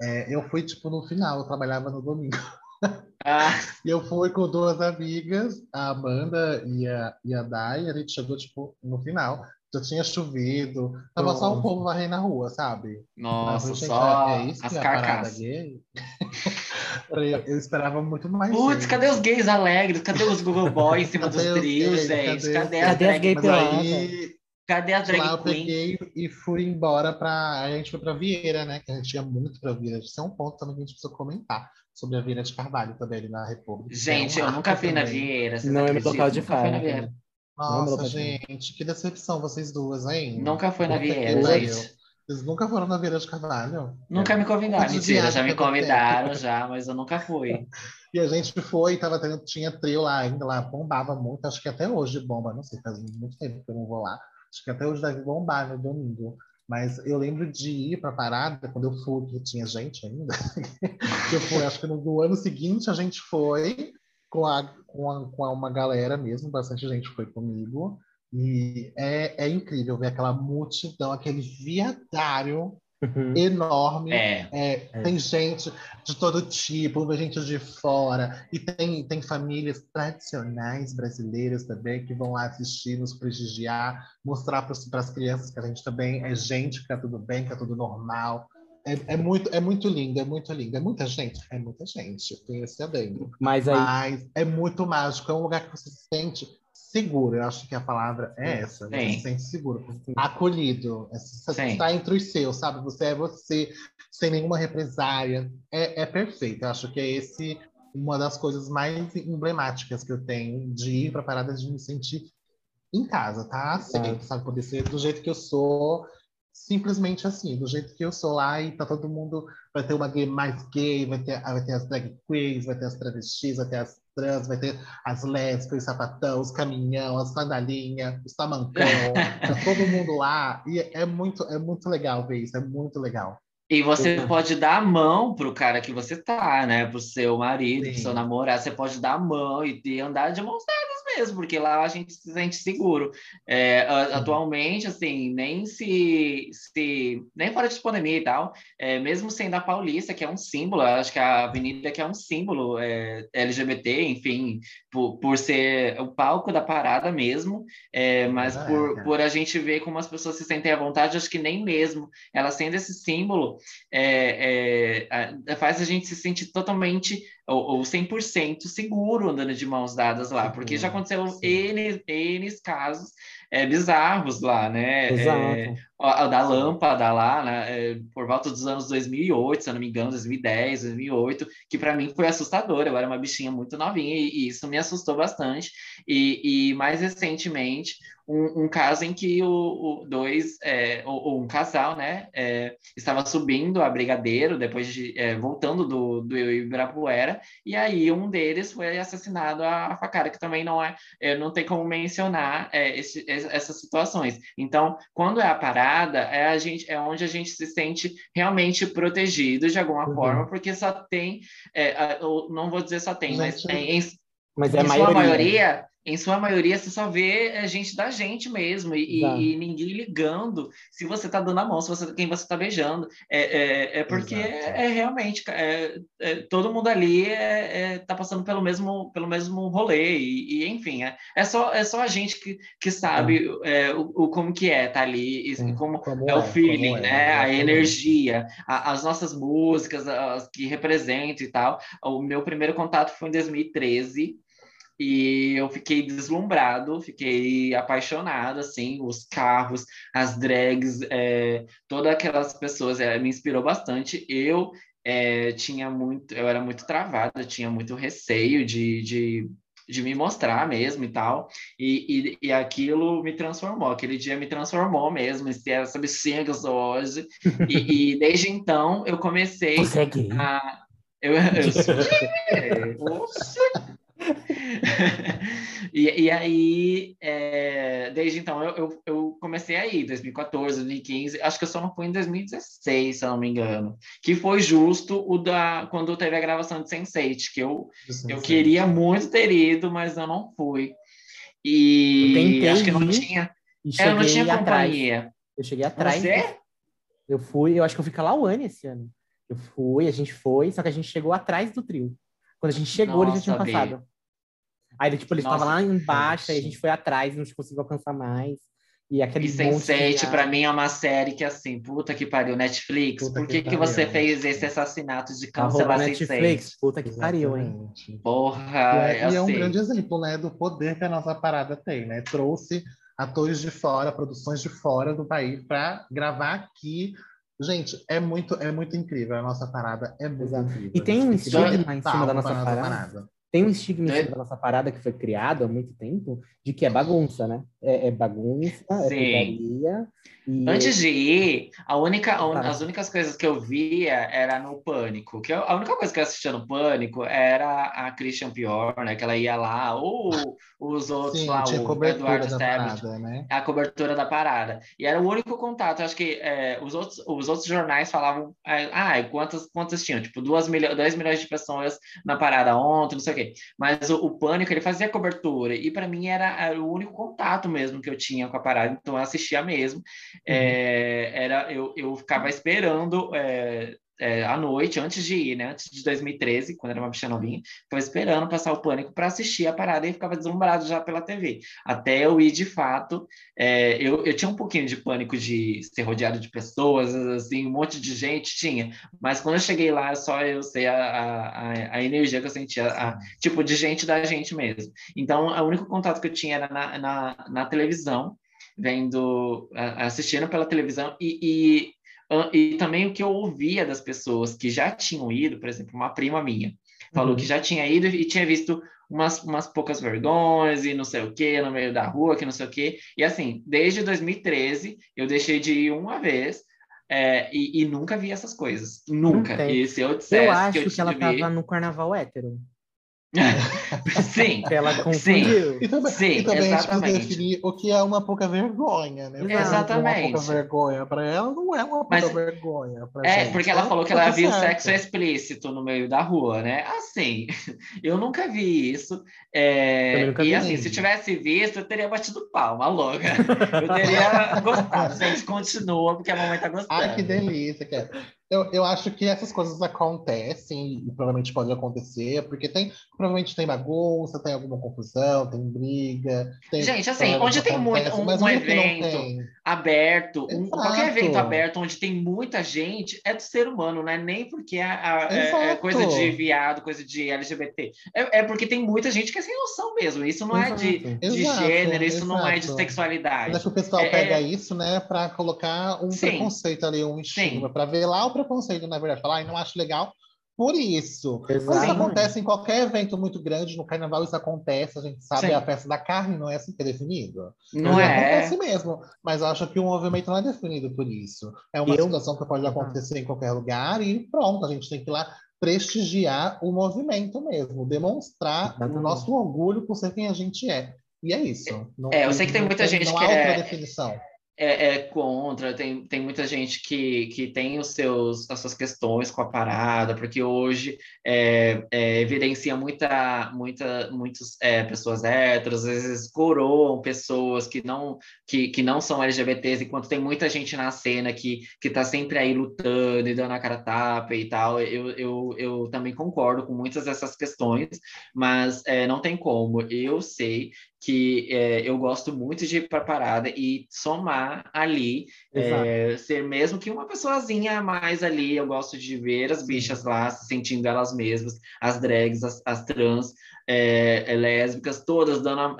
É, eu fui, tipo, no final, eu trabalhava no domingo. Ah. E eu fui com duas amigas, a Amanda e a, e a Dai, a gente chegou, tipo, no final. Já tinha chovido, tava só o povo varrendo na rua, sabe? Nossa, só é isso as é carcaças. eu, esperava muito mais. Putz, gente. cadê os gays alegres? Cadê os Google Boys em cima dos trios, gays? gente? Cadê Cadê, Cadê as drag gay Mas pelada? aí, Cadê a de lá eu drag queen? peguei e fui embora pra. A gente foi pra Vieira, né? Que a gente ia muito pra Vieira. Isso é um ponto também que a gente precisa comentar sobre a Vieira de Carvalho também ali na República. é Gente, um eu nunca fui na. Vieira. vocês Não é meu local de. Vieira. Não, meu Nossa, gente, que decepção vocês duas, hein? Nunca fui na Vieira, gente. Vocês nunca foram na Vieira de Carvalho? Nunca me convidaram. Mentira, já me convidaram já, mas eu nunca fui. E a gente foi, tava tendo, tinha trio lá ainda, lá bombava muito, acho que até hoje bomba, não sei, faz muito tempo que eu não vou lá. Acho que até hoje deve bombar no domingo. Mas eu lembro de ir pra parada, quando eu fui, que tinha gente ainda. eu fui, acho que no, no ano seguinte a gente foi com, a, com, a, com a uma galera mesmo, bastante gente foi comigo. E é, é incrível ver aquela multidão, aquele viadário Uhum. enorme. É. É, Tem gente de todo tipo, gente de fora, e tem, tem famílias tradicionais brasileiras também que vão lá assistir, nos prestigiar, mostrar para as crianças que a gente também é gente, que tá tudo bem, que tá tudo normal. É, é, muito, é muito lindo, é muito lindo. É muita gente? É muita gente, tem esse adendo. Mas aí, Mas é muito mágico, é um lugar que você se sente seguro. Eu acho que a palavra é essa, você Sim. se sente seguro acolhido. É, Você está entre os seus, sabe? Você é você, sem nenhuma represária. É, é perfeito. Eu acho que é esse uma das coisas mais emblemáticas que eu tenho de ir para paradas de me sentir em casa, tá? Aceito, sabe? Poder ser do jeito que eu sou, simplesmente assim, do jeito que eu sou lá e tá todo mundo. Vai ter uma gay mais gay, vai ter, vai ter as drag queens, vai ter as travestis, vai ter as trans, vai ter as lésbicas, os sapatão, os caminhão, as sandalinha, os tamancão, tá todo mundo lá. E é muito, é muito legal ver isso, é muito legal. E você Uhum. pode dar a mão pro cara que você tá, né? Pro seu marido, pro Sim. seu namorado. Você pode dar a mão e, e andar de mãos dadas mesmo, porque lá a gente se sente seguro. É, a- Sim. atualmente, assim, nem se, se nem fora de pandemia e tal, é, mesmo sendo a Paulista, que é um símbolo, acho que a avenida que é um símbolo é, LGBT, enfim, por, por ser o palco da parada mesmo, é, mas É, por, por a gente ver como as pessoas se sentem à vontade, acho que nem mesmo ela sendo esse símbolo, é, é, faz a gente se sentir totalmente ou, ou 100% seguro andando de mãos dadas lá, porque já aconteceu. N, N casos é, bizarros lá, né? É, exato. a, a da lâmpada lá, né, é, por volta dos anos 2008, se eu não me engano, 2010, 2008, que para mim foi assustador. Eu era uma bichinha muito novinha e, e isso me assustou bastante. E, e mais recentemente, um, um caso em que o, o dois, é, ou, um casal, né, é, estava subindo a Brigadeiro, depois de é, voltando do, do Ibirapuera, e aí um deles foi assassinado a facada, que também não é, é, não tem como mencionar é, esse, essas situações. Então, quando é a parada, é, a gente, é onde a gente se sente realmente protegido de alguma Uhum. forma, porque só tem, é, não vou dizer só tem, mas Gente, tem, em, Mas é a maioria. maioria, em sua maioria, você só vê é, gente da gente mesmo, e, e- e ninguém ligando se você tá dando a mão, se você, quem você tá beijando. É, é, é porque é, é realmente, é, é, todo mundo ali é, é, tá passando pelo mesmo, pelo mesmo rolê, e, e, enfim, é, é, só, é só a gente que, que sabe o, o como que é tá ali, e como Como é o feeling, é, né? A energia, a- as nossas músicas, as que representam e tal. O meu primeiro contato foi em 2013 e eu fiquei deslumbrado, fiquei apaixonado, assim, os carros, as drags, é, todas aquelas pessoas, é, me inspirou bastante. Eu é, tinha muito, eu era muito travado, eu tinha muito receio de, de, de me mostrar mesmo e tal, e, e, e aquilo me transformou, aquele dia me transformou mesmo, em ser essa bichinha que eu sou hoje, e, e desde então eu comecei Você é gay. a... Eu, eu sou. e, e aí, é, desde então, eu, eu, eu comecei a ir, 2014, 2015, acho que eu só não fui em 2016, se eu não me engano, que foi justo o da, quando teve a gravação de Sense8, que eu, Sim, eu sim. queria muito ter ido, mas eu não fui. E tentei acho que não tinha, é, eu não tinha cheguei atrás. companhia. Eu cheguei atrás. Você? Eu fui, eu acho que eu fui Lawane esse ano. Eu fui, a gente foi, só que a gente chegou atrás do trio. Quando a gente chegou, Nossa, eles já tinham passado. Aí, tipo, eles estavam lá embaixo, aí a gente foi atrás, não conseguiu alcançar mais. E aquele e Sense8, para mim, é uma série que, assim, puta que pariu, Netflix, puta por que, que, que você fez esse assassinato de cancelar Netflix? Puta que pariu, hein? Porra, é, e é um grande exemplo, né, do poder que a nossa parada tem, né? Trouxe atores de fora, produções de fora do país para gravar aqui. Gente, é muito, é muito incrível. A nossa parada é muito Exato. incrível. E tem um estigma em cima da nossa parada. parada. Tem um estigma é. da nossa parada que foi criado há muito tempo de que é bagunça, né? É, é bagunça, é Sim. é putaria. Antes de ir, a única, as únicas coisas que eu via era no Pânico. Que eu, a única coisa que eu assistia no Pânico era a Christian Pior, né? Que ela ia lá, ou os outros Sim, lá, o Eduardo Esteves, né? a cobertura da parada. E era o único contato. Eu acho que é, os, outros, os outros jornais falavam, é, ah, quantas, quantas tinham? Tipo, duas milho, dois milhões de pessoas na parada ontem, não sei o quê. Mas o, o Pânico, ele fazia cobertura. E para mim era, era o único contato mesmo que eu tinha com a parada. Então eu assistia mesmo. Uhum. É, era, eu, eu ficava esperando é, é, à noite, antes de ir, né? Antes de 2013, quando era uma bicha novinha, ficava esperando passar o pânico para assistir a parada e ficava deslumbrado já pela TV. Até eu ir de fato. É, eu, eu tinha um pouquinho de pânico de ser rodeado de pessoas, assim, um monte de gente tinha. Mas quando eu cheguei lá, só eu sei a, a, a energia que eu sentia, a, tipo, de gente da gente mesmo. Então, o único contato que eu tinha era na, na, na televisão vendo, assistindo pela televisão e, e, também o que eu ouvia das pessoas que já tinham ido, por exemplo, uma prima minha falou uhum. que já tinha ido e tinha visto umas, umas poucas vergonhas e não sei o que no meio da rua, que não sei o que. E assim, desde 2013 eu deixei de ir uma vez é, e, e, nunca vi essas coisas. Nunca. E se eu dissesse eu acho que, eu que ela estava no carnaval hétero. sim. Ela confundiu. Sim, e também, sim, e também exatamente. a gente definir o que é uma pouca vergonha, né? Exatamente. Uma pouca vergonha para ela não é uma pouca Mas, vergonha. é, gente. porque ela falou que ela viu certo. sexo explícito no meio da rua, né? Assim, eu nunca vi isso. É, nunca e vi assim, se tivesse visto, eu teria batido palma, louca. Eu teria gostado. Gente, continua, porque a mamãe tá gostando. Ai, que delícia, cara. Eu, eu acho que essas coisas acontecem e provavelmente pode acontecer, porque tem provavelmente tem bagunça, tem alguma confusão, tem briga. Tem Gente, assim, onde tem muito um, um evento aberto, um, qualquer evento aberto onde tem muita gente, é do ser humano, não é nem porque é, é, é coisa de viado, coisa de LGBT. É, é, porque tem muita gente que é sem noção mesmo. Isso não Exato. é de, de Exato. gênero, isso Exato. não é de sexualidade. Mas é que o pessoal é, pega isso, né, para colocar um Sim. preconceito ali, um estigma, para ver lá o preconceito, na verdade, falar, ah, não acho legal por isso. Isso acontece em qualquer evento muito grande, no carnaval isso acontece, a gente sabe, Sim. a festa da carne, não é assim que é definido. Não é. Acontece mesmo, mas eu acho que o movimento não é definido por isso. É uma eu... situação que pode acontecer em qualquer lugar e pronto, a gente tem que ir lá prestigiar o movimento mesmo, demonstrar o nosso orgulho por ser quem a gente é. E é isso. Não é, eu sei que tem muita gente não que há é... outra definição é, é, contra, tem, tem muita gente que, que tem os seus, as suas questões com a parada, porque hoje é, é, evidencia muita, muita, muitas é, pessoas héteros, às vezes coroam pessoas que não, que, que não são LGBTs, enquanto tem muita gente na cena que está sempre aí lutando e dando a cara tapa e tal. Eu, eu, eu também concordo com muitas dessas questões, mas é, não tem como. Eu sei que é, eu gosto muito de ir para a parada e somar ali, é, ser mesmo que uma pessoazinha a mais ali. Eu gosto de ver as bichas lá se sentindo elas mesmas, as drags, as, as trans, é, lésbicas, todas dando,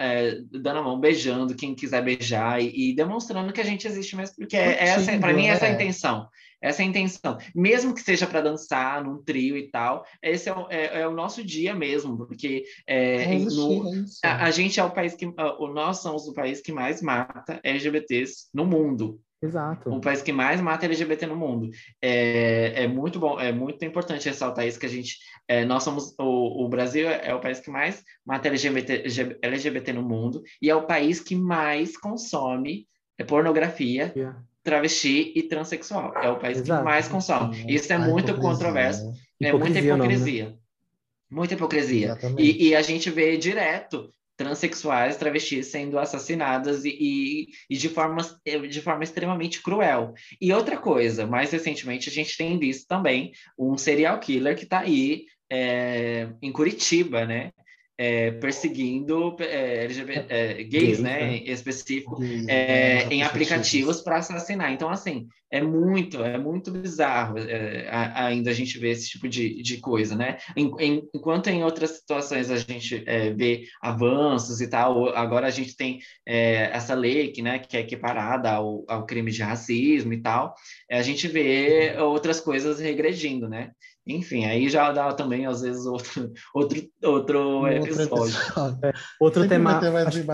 dando a mão, beijando quem quiser beijar e, e demonstrando que a gente existe mesmo, porque é, essa, para mim, essa é a intenção. Essa é a intenção. Mesmo que seja para dançar num trio e tal, esse é o, é, é o nosso dia mesmo, porque é, é no, é a, a, gente é o país que. O, nós somos o país que mais mata LGBTs no mundo. Exato. O país que mais mata LGBT no mundo. É, é muito bom, é muito importante ressaltar isso que a gente. É, nós somos. O, o Brasil é o país que mais mata LGBT, LGBT no mundo e é o país que mais consome pornografia. Yeah travesti e transexual. É o país Exato. que mais consome. Isso é a muito controverso. Né? É muita hipocrisia. Muita hipocrisia. E, e, a gente vê direto transexuais, travestis sendo assassinadas e, e, e, de, forma, de forma extremamente cruel. E outra coisa, mais recentemente a gente tem visto também um serial killer que está aí é, em Curitiba, né? É, perseguindo é, LGBT, é, gays, gays, né, né? em específico, é, em aplicativos para assassinar. Então, assim, é muito, é muito bizarro é, ainda a gente ver esse tipo de, de coisa, né? Em, em, enquanto em outras situações a gente é, vê avanços e tal, agora a gente tem essa lei que, né, que é equiparada ao, ao crime de racismo e tal, a gente vê outras coisas regredindo, né? Enfim, aí já dá também, às vezes, outro, outro, outro episódio. É, outro tema. Acho,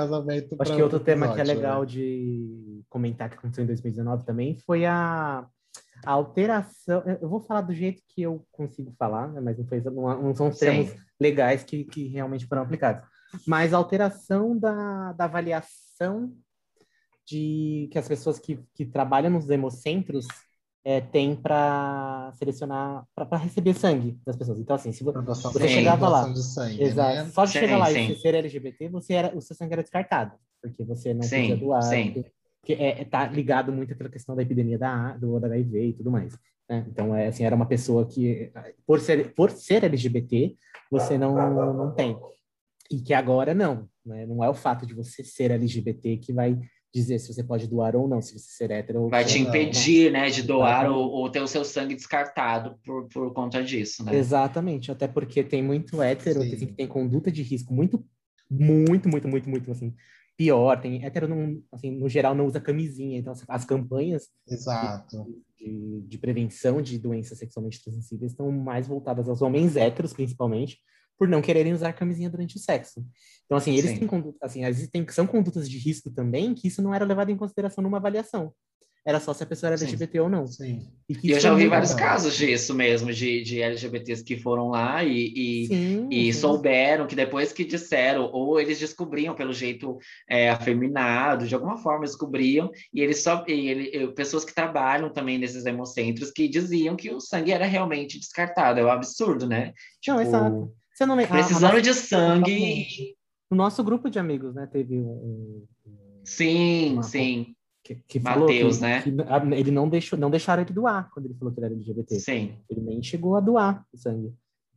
acho que outro tema que é legal né? de comentar que aconteceu em 2019 também foi a, a alteração. Eu vou falar do jeito que eu consigo falar, né, mas não, foi, não, não são termos Sim. legais que, que realmente foram aplicados. Mas a alteração da, da avaliação de que as pessoas que, que trabalham nos hemocentros é, tem para selecionar, para receber sangue das pessoas. Então, assim, se você, você chegava lá, de sangue, exato, né? só de sim, chegar lá sim. e ser LGBT, você era, o seu sangue era descartado, porque você não sim, podia doar. Sim. Porque é, é, tá ligado muito àquela questão da epidemia da, do HIV e tudo mais. Né? Então, é, assim, era uma pessoa que, por ser, por ser LGBT, você não, não tem. E que agora não, né? não é o fato de você ser LGBT que vai dizer se você pode doar ou não, se você ser hétero. Vai te impedir, não. né, de doar ou, ou, ter o seu sangue descartado por, por conta disso, né? Exatamente, até porque tem muito hétero que, assim, que tem conduta de risco muito, muito, muito, muito, muito, assim, pior. Tem hétero, não, assim, no geral, não usa camisinha, então as campanhas Exato. De, de, de prevenção de doenças sexualmente transmissíveis estão mais voltadas aos homens héteros, principalmente, por não quererem usar camisinha durante o sexo. Então, assim, eles Sim. têm conduta, assim, existem, são condutas de risco também que isso não era levado em consideração numa avaliação. Era só se a pessoa era Sim. LGBT ou não. Sim. E, eu já ouvi vários legal. casos disso mesmo, de, de LGBTs que foram lá e, e, e souberam que depois que disseram, ou eles descobriam pelo jeito é, afeminado, de alguma forma descobriam, e eles só. E ele, pessoas que trabalham também nesses hemocentros que diziam que o sangue era realmente descartado. É um absurdo, né? Tipo, não, exato. Você não lembra? Precisando de sangue. O nosso grupo de amigos, né, teve um. um sim, uma, sim. Que, que Mateus, né? Que ele não deixou, não deixaram ele doar quando ele falou que ele era LGBT. Sim. Ele nem chegou a doar o sangue.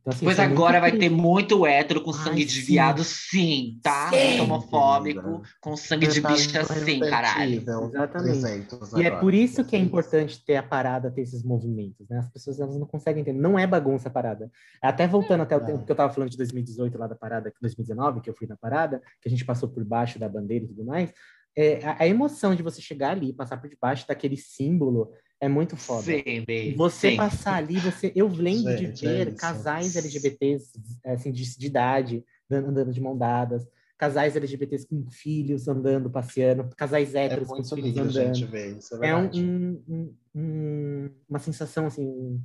Então, assim, pois é agora vai ter muito hétero com sangue Ai, de viado, sim, tá? Sim. Homofóbico, com sangue de bicha, sim, caralho. Exatamente. E é por isso que é importante ter a parada, ter esses movimentos, né? As pessoas elas não conseguem entender. Não é bagunça a parada. Até voltando até o tempo que eu tava falando de 2018 lá da parada, 2019, que eu fui na parada, que a gente passou por baixo da bandeira e tudo mais. É, a, a emoção de você chegar ali, passar por debaixo daquele símbolo, é muito foda. Sim, bem, você sim. passar ali, você, eu lembro Gente, de ver é casais LGBTs assim, de, de idade andando de mão dadas, casais LGBTs com filhos andando, passeando, casais é héteros é com filhos andando. é, é um, um, um, uma sensação assim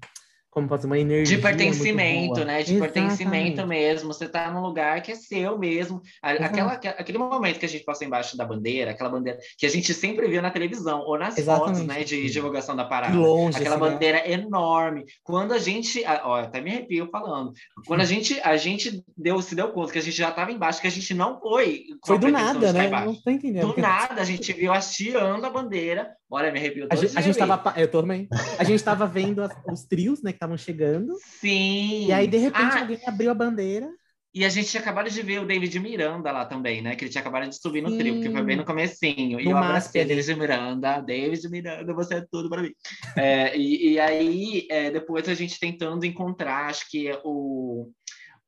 como ser uma energia. De pertencimento, né? De Exatamente. pertencimento mesmo. Você tá num lugar que é seu mesmo. Aquela, aquele momento que a gente passou embaixo da bandeira, aquela bandeira que a gente sempre viu na televisão ou nas Exatamente. fotos, né, de divulgação da parada. Longe, aquela assim, né? bandeira né? enorme. Quando a gente, ó, até me arrepio falando. Quando a gente, a gente deu, se deu conta que a gente já estava embaixo, que a gente não foi. Foi do nada, né? Não tô entendendo. Do nada, a gente viu hasteando a bandeira. Olha, me arrepio a gente, a gente tava, Eu também. A gente tava vendo as, os trios, né, que estavam chegando. Sim. E aí, de repente, ah, alguém abriu a bandeira. E a gente tinha acabado de ver o David Miranda lá também, né? Que ele tinha acabado de subir no Sim. trio, que foi bem no comecinho. No e eu abracei David Miranda. David Miranda, você é tudo para mim. é, e, e, aí, é, depois a gente tentando encontrar, acho que o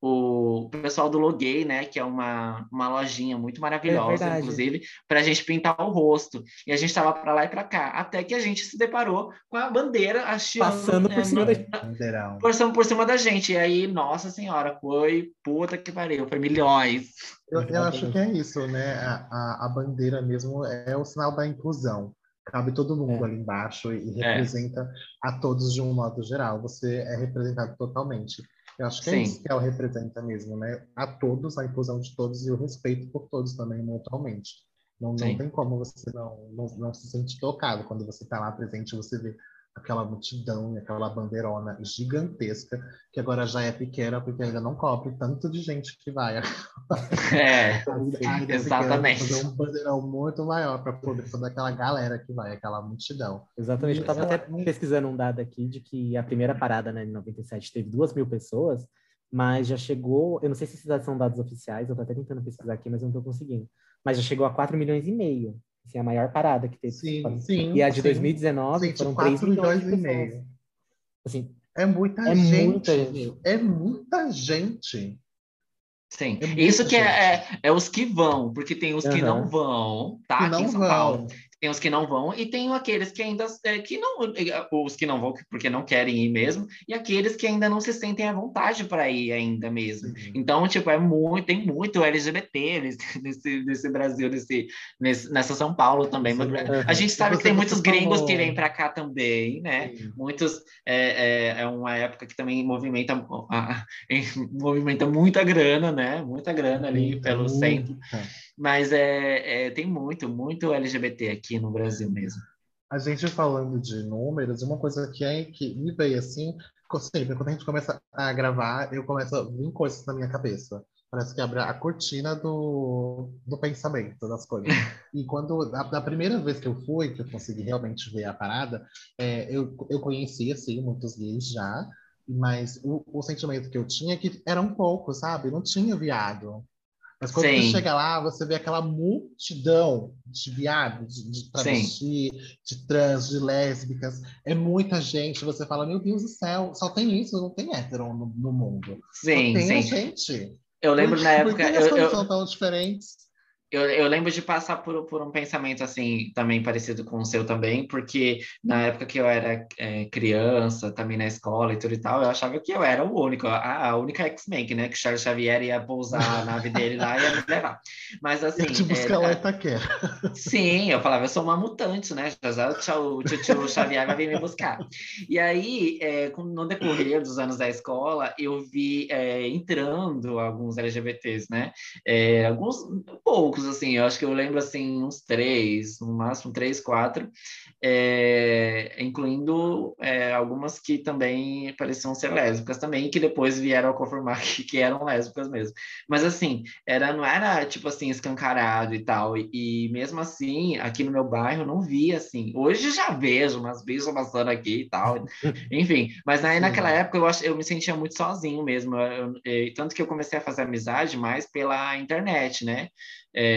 o pessoal do Loguei, né, que é uma, uma lojinha muito maravilhosa, é inclusive, para a gente pintar o rosto. E a gente estava para lá e para cá, até que a gente se deparou com a bandeira hasteando, passando por, né, cima da... passando por cima da gente. E aí, nossa senhora, foi puta que pariu, foi milhões. Eu, eu acho que é isso, né? A, a, a, bandeira mesmo é o sinal da inclusão. Cabe todo mundo é. ali embaixo e, e é. representa é. a todos de um modo geral. Você é representado totalmente. Eu acho que é Sim. é isso que ela representa mesmo, né? A todos, a inclusão de todos e o respeito por todos também, mutualmente. Não, não tem como você não, não, não se sentir tocado quando você está lá presente você vê aquela multidão e aquela bandeirona gigantesca, que agora já é pequena, porque ainda não cobre tanto de gente que vai. É, exatamente. Fazer um bandeirão muito maior para poder toda aquela galera que vai, aquela multidão. Exatamente. Eu estava até pesquisando um dado aqui de que a primeira parada, né, em 97, teve duas mil pessoas, mas já chegou, eu não sei se esses dados são dados oficiais, eu estou até tentando pesquisar aqui, mas não estou conseguindo, mas já chegou a 4 milhões e meio. Assim, a maior parada que teve. Sim, sim. E a de sim. 2019 sim, foram 3 milhões, milhões e meio. Assim, é muita é gente. Muita gente. É muita gente. Sim, é isso que é, é, é, os que vão, porque tem os uhum. que não vão, tá? Que não Aqui em São vão. Paulo. Tem os que não vão e tem aqueles que ainda é, que não os que não vão porque não querem ir mesmo e aqueles que ainda não se sentem à vontade para ir ainda mesmo. Uhum. Então, tipo, é muito, tem muito LGBT nesse, nesse, nesse Brasil, nesse, nesse, nessa São Paulo também. Uhum. A gente sabe que tem muitos gringos que vêm para cá também, né? Uhum. Muitos é, é, é, uma época que também movimenta movimenta muita grana, né? Muita grana ali pelo centro. Mas é, é, tem muito, muito LGBT aqui no Brasil mesmo. A gente falando de números, uma coisa que, é, que me veio assim, sempre, quando a gente começa a gravar, eu começo a vir coisas na minha cabeça. Parece que abre a cortina do, do pensamento das coisas. E quando, da primeira vez que eu fui, que eu consegui realmente ver a parada, é, eu, eu conhecia, assim, muitos gays já, mas o, o sentimento que eu tinha é que era um pouco, sabe? Não tinha viado. Mas quando Sim. você chega lá, você vê aquela multidão de viados, de, travesti, Sim. de trans, de lésbicas. É muita gente. Você fala, meu Deus do céu, só tem isso, não tem hétero no, no mundo. Sim, só tem sim. gente. Eu lembro por, na época. Por que eu, eu... são tão diferentes? Eu, eu, lembro de passar por, por um pensamento assim, também parecido com o seu também, porque na época que eu era é, criança, também na escola e tudo e tal, eu achava que eu era o único, a, a única X-Men, né? Que o Charles Xavier ia pousar a nave dele lá e ia me levar. Mas assim. te buscar é, lá Itaquera. Sim, eu falava, eu sou uma mutante, né? O tio Xavier vai vir me buscar. E aí, é, no decorrer dos anos da escola, eu vi é, entrando alguns LGBTs, né? É, alguns poucos assim, eu acho que eu lembro, assim, uns três, no máximo três, quatro, é, incluindo é, algumas que também pareciam ser lésbicas também, que depois vieram a confirmar que, que, eram lésbicas mesmo. Mas, assim, era, não era, tipo assim, escancarado e tal, e, e mesmo assim, aqui no meu bairro, não via, assim, hoje já vejo umas bichas passando aqui e tal, enfim, mas aí, naquela época eu, acho, eu me sentia muito sozinho mesmo, eu, eu, tanto que eu comecei a fazer amizade mais pela internet, né? é,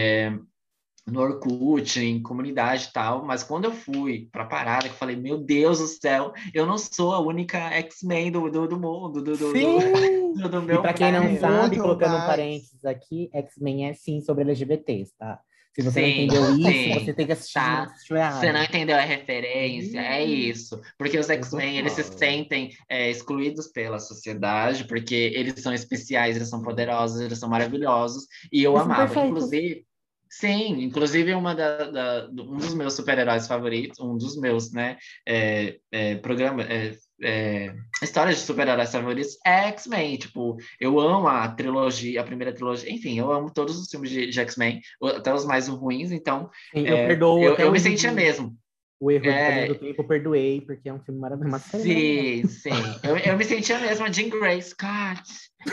no Orkut, em comunidade e tal, mas quando eu fui para a parada, eu falei, meu Deus do céu, eu não sou a única X-Men do, do, do, mundo, do, do, sim. do, do meu E para quem não sabe, colocando um parênteses aqui, X-Men é sim sobre LGBTs, tá? Se você sim, não entendeu isso, sim. você tem que assistir. Tá. Você não entendeu a referência, é isso. Porque os X-Men, eles se sentem é, excluídos pela sociedade, porque eles são especiais, eles são poderosos, eles são maravilhosos. E eu eles amava. Inclusive, sim, inclusive uma da, da, um dos meus super-heróis favoritos, um dos meus, né, é, é, programa, é, é, histórias de super-heróis favoritos é X-Men. Tipo, eu amo a trilogia, a primeira trilogia. Enfim, eu amo todos os filmes de, de X-Men, até os mais ruins. Então, Sim, eu, é, perdoo eu, eu me sentia mesmo. O erro é... do tempo eu perdoei, porque é um filme maravilhoso. Sim, sim. Eu, eu me sentia mesmo a Jean Grey, Scott.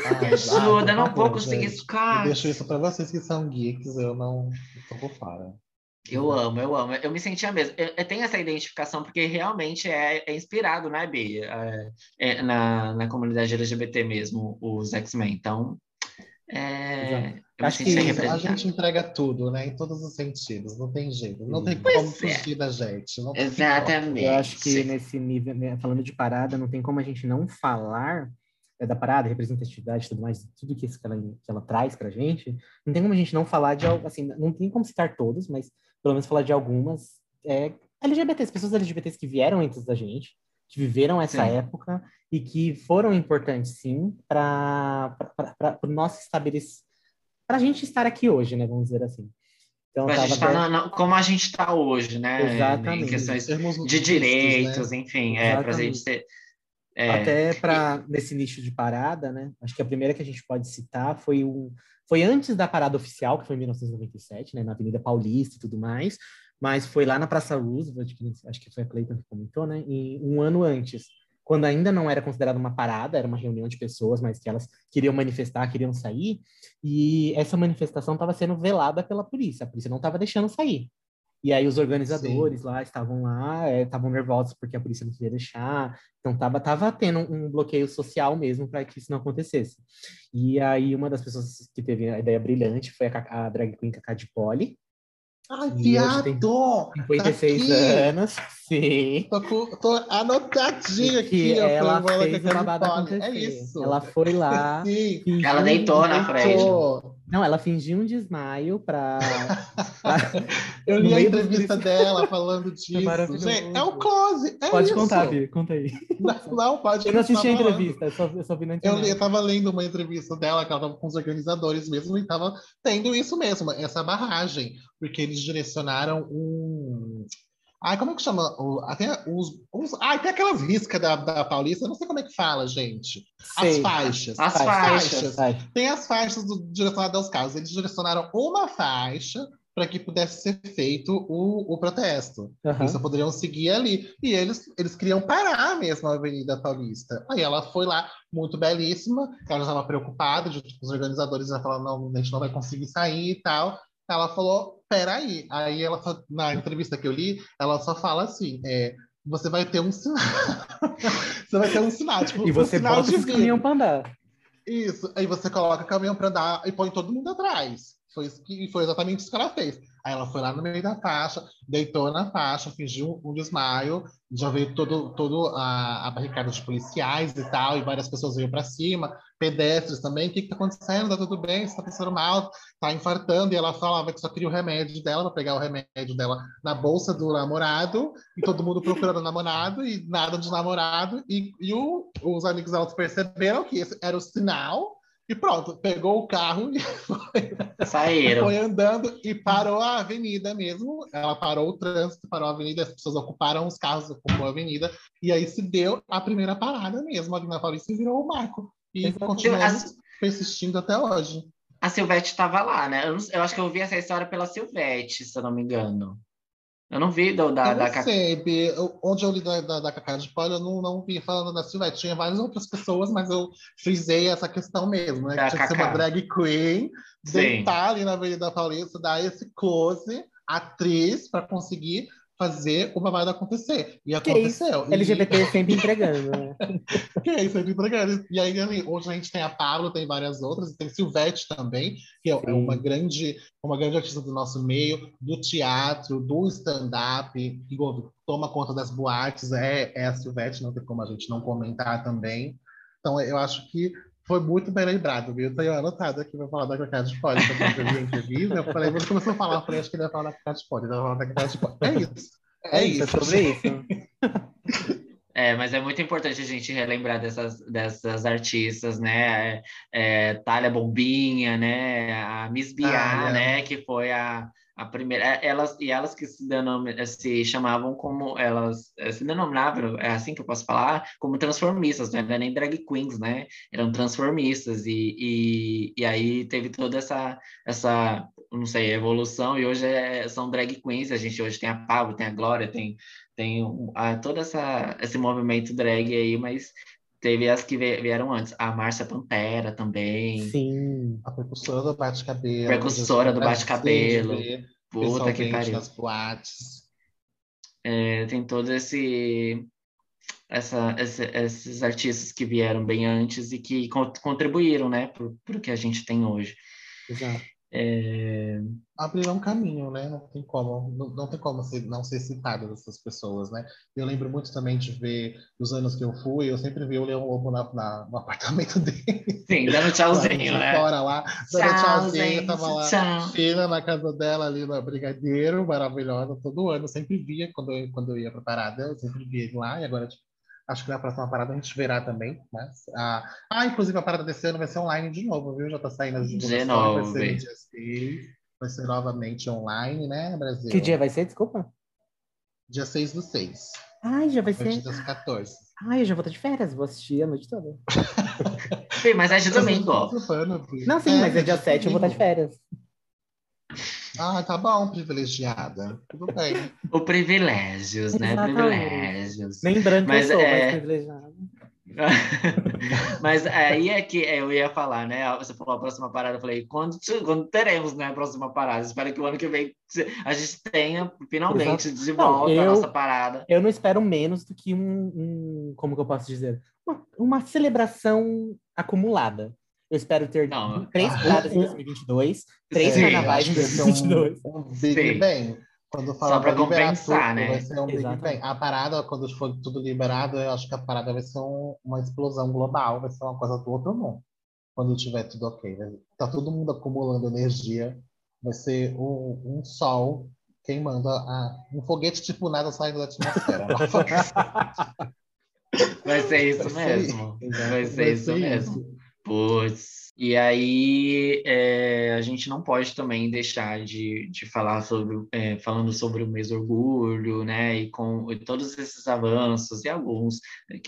Ah, ajuda, ah, não vou conseguir, Scott. Eu deixo isso para vocês que são geeks, eu não estou por fora. Eu amo, eu amo. Eu me sentia mesmo. Eu, eu tenho essa identificação porque realmente é, é inspirado, né, Bia? É, é, na, na comunidade LGBT mesmo, os X-Men. Então, é, Acho que a gente entrega tudo, né? Em todos os sentidos. Não tem jeito. Não tem pois como é. fugir da gente. Exatamente. Eu acho que nesse nível, né, falando de parada, não tem como a gente não falar é, da parada, representatividade, tudo mais, tudo que, isso que, ela, que ela traz pra gente. Não tem como a gente não falar de algo, assim, não tem como citar todos, mas pelo menos falar de algumas é, LGBTs, pessoas LGBTs que vieram antes da gente, que viveram essa sim. época e que foram importantes, sim, para o nosso estabelecer, para a gente estar aqui hoje, né? Vamos dizer assim. Então, a gente tá na, na, como a gente está hoje, né? Exatamente. Em questões de direitos, né? enfim, é, para a gente ser. É, Até para e... nesse nicho de parada, né? Acho que a primeira que a gente pode citar foi um foi antes da parada oficial, que foi em 1997, né, na Avenida Paulista e tudo mais, mas foi lá na Praça Roosevelt, acho que foi a Cleiton que comentou, né? E um ano antes, quando ainda não era considerada uma parada, era uma reunião de pessoas, mas que elas queriam manifestar, queriam sair, e essa manifestação estava sendo velada pela polícia, a polícia não estava deixando sair. E aí os organizadores Sim. lá estavam lá, estavam é, nervosos porque a polícia não queria deixar. Então tava, tava tendo um bloqueio social mesmo para que isso não acontecesse. E aí uma das pessoas que teve a ideia brilhante foi a, a drag queen Cacá de Poli, Ai, viado! 56 tá anos, sim. Tô, com, tô anotadinho aqui. Que ela fez o babado acontecer. É isso. Ela foi lá. Sim. Ela deitou na frente. Não, ela fingiu um desmaio para. Eu li a entrevista dela falando disso. Gente, é o close. É pode isso. contar, Vi, conta aí. Não, não pode. Eu não assisti a entrevista, eu só, eu só vi na internet. Eu, eu tava lendo uma entrevista dela, que ela tava com os organizadores mesmo, e tava tendo isso mesmo, essa barragem. Porque eles direcionaram um. Ai, como é que chama? Até os, os, ai, tem aquelas riscas da, da Paulista, não sei como é que fala, gente. As faixas. As, faixas. faixas. Tem as faixas do direcionado aos carros. Eles direcionaram uma faixa para que pudesse ser feito o, o protesto. Uhum. Eles só poderiam seguir ali. E eles, eles queriam parar mesmo a Avenida Paulista. Aí ela foi lá, muito belíssima, ela já estava preocupada, os organizadores já falaram, não, a gente não vai conseguir sair e tal. Ela falou, peraí. Aí ela, na entrevista que eu li, ela só fala assim, é, você vai ter um sinal. você vai ter um sinal, tipo, E você um sinal bota o caminhão para andar. Isso, aí você coloca o caminhão para andar e põe todo mundo atrás. Foi, isso que, foi exatamente isso que ela fez. Aí ela foi lá no meio da faixa, deitou na faixa, fingiu um desmaio, já veio todo, todo a, a barricada de policiais e tal, e várias pessoas veio para cima, pedestres também. O que está acontecendo? Tá tudo bem? Está passando mal? Tá infartando? E ela falava que só queria o remédio dela, para pegar o remédio dela na bolsa do namorado, e todo mundo procurando o namorado, e nada de namorado. E, e o, os amigos dela perceberam que esse era o sinal e pronto, pegou o carro e foi, Saíram. foi andando e parou a avenida mesmo. Ela parou o trânsito, parou a avenida, as pessoas ocuparam os carros, ocupou a avenida. E aí se deu a primeira parada mesmo ali na Paulista virou o marco. E continuamos persistindo até hoje. A Silvete estava lá, né? Eu, eu, acho que eu ouvi essa história pela Silvete, se eu não me engano. Eu não vi do, da, eu da B. onde eu li da, da, da Cacá de Poli, eu não, não vi falando da Silvete. Tinha várias outras pessoas, mas eu frisei essa questão mesmo, né? Da que tinha que ser uma drag queen, deitar ali na Avenida Paulista, dar esse close, atriz, para conseguir fazer o babado acontecer. E aconteceu. E... LGBT sempre entregando, né? que é isso, sempre entregando. E aí, hoje a gente tem a Pablo, tem várias outras, e tem Silvete também, que é Sim. uma grande, uma grande artista do nosso meio, do teatro, do stand-up, que toma conta das boates, é, é a Silvete, não tem como a gente não comentar também. Então, eu acho que foi muito bem lembrado, viu? Eu tenho anotado aqui para falar da Cacá de Poli, quando eu vi a entrevista. Eu falei, você começou a falar, eu falei, acho que ele vai falar da Cacá de Poli, ele vai falar da Cacá de Poli. É isso. É, é isso. É sobre isso. É, mas é muito importante a gente relembrar dessas, dessas artistas, né? É, Thalia Bombinha, né? A Miss Biá, ah, né? Que foi a, a primeira, é, elas e elas que se, denom, se chamavam como elas eh, se denominavam, é assim que eu posso falar, como transformistas, não era nem drag queens, né? Eram transformistas e, e, e aí teve toda essa essa não sei evolução e hoje é, são drag queens. A gente hoje tem a Pablo, tem a Glória, tem tem a, todo essa esse movimento drag aí, mas Teve as que vieram antes. A Márcia Pantera também. Sim. A precursora do bate-cabelo. Precursora do bate-cabelo. Puta que pariu. Nas boates. É, tem todo esse, essa, esse, esses artistas que vieram bem antes e que contribuíram, né, para o que a gente tem hoje. Exato. É... Abrir um caminho, né? Não tem como, não, não tem como ser, não ser citada dessas pessoas, né? Eu lembro muito também de ver, nos anos que eu fui, eu sempre vi o Leão Lobo na, na, no apartamento dele. Sim, dando tchauzinho, né? Fora lá, dando tchau, tchauzinho, eu tava lá, tchau. na casa dela ali na Brigadeiro, maravilhosa, todo ano, eu sempre via, quando eu, quando eu ia pra parada, eu sempre via ele lá, e agora, tipo, Acho que na próxima parada a gente verá também. Né? Ah, ah, inclusive a parada desse ano vai ser online de novo, viu? Já tá saindo as divulgações. Vai ser dia 6. Vai ser novamente online, né, Brasil? Que dia vai ser? Desculpa. Dia 6 do 6. Ai, já vai ser. Dia 14. Ai, eu já vou estar de férias, vou assistir a noite toda. sim, mas é de domingo. Não, sim, é, mas é dia 7, eu vou estar de férias. Ah, tá bom, privilegiada. Tudo bem. O privilégios, né? Privilégios. Nem branco mas, eu sou, é... mas privilegiado. Mas aí é que eu ia falar, né? Você falou a próxima parada, eu falei, quando, quando teremos né, a próxima parada? Espero que o ano que vem a gente tenha finalmente Exato. de volta não, eu, a nossa parada. Eu não espero menos do que um, um como que eu posso dizer? Uma, uma celebração acumulada. Eu espero ter não. três paradas em 2022, três Sim, carnavais em 2022. Um, um Big Bang. Quando fala Só para compensar, tudo, né? Vai ser um Big Bang. A parada, quando for tudo liberado, eu acho que a parada vai ser um, uma explosão global, vai ser uma coisa do outro mundo. Quando tiver tudo ok. Vai, tá todo mundo acumulando energia. Vai ser um, um sol queimando a, um foguete tipo nada saindo da atmosfera. vai ser isso vai mesmo. Ser, vai ser vai isso ser mesmo. Putz. E aí é, a gente não pode também deixar de, de falar sobre é, falando sobre o mês do orgulho, né? E com e todos esses avanços e alguns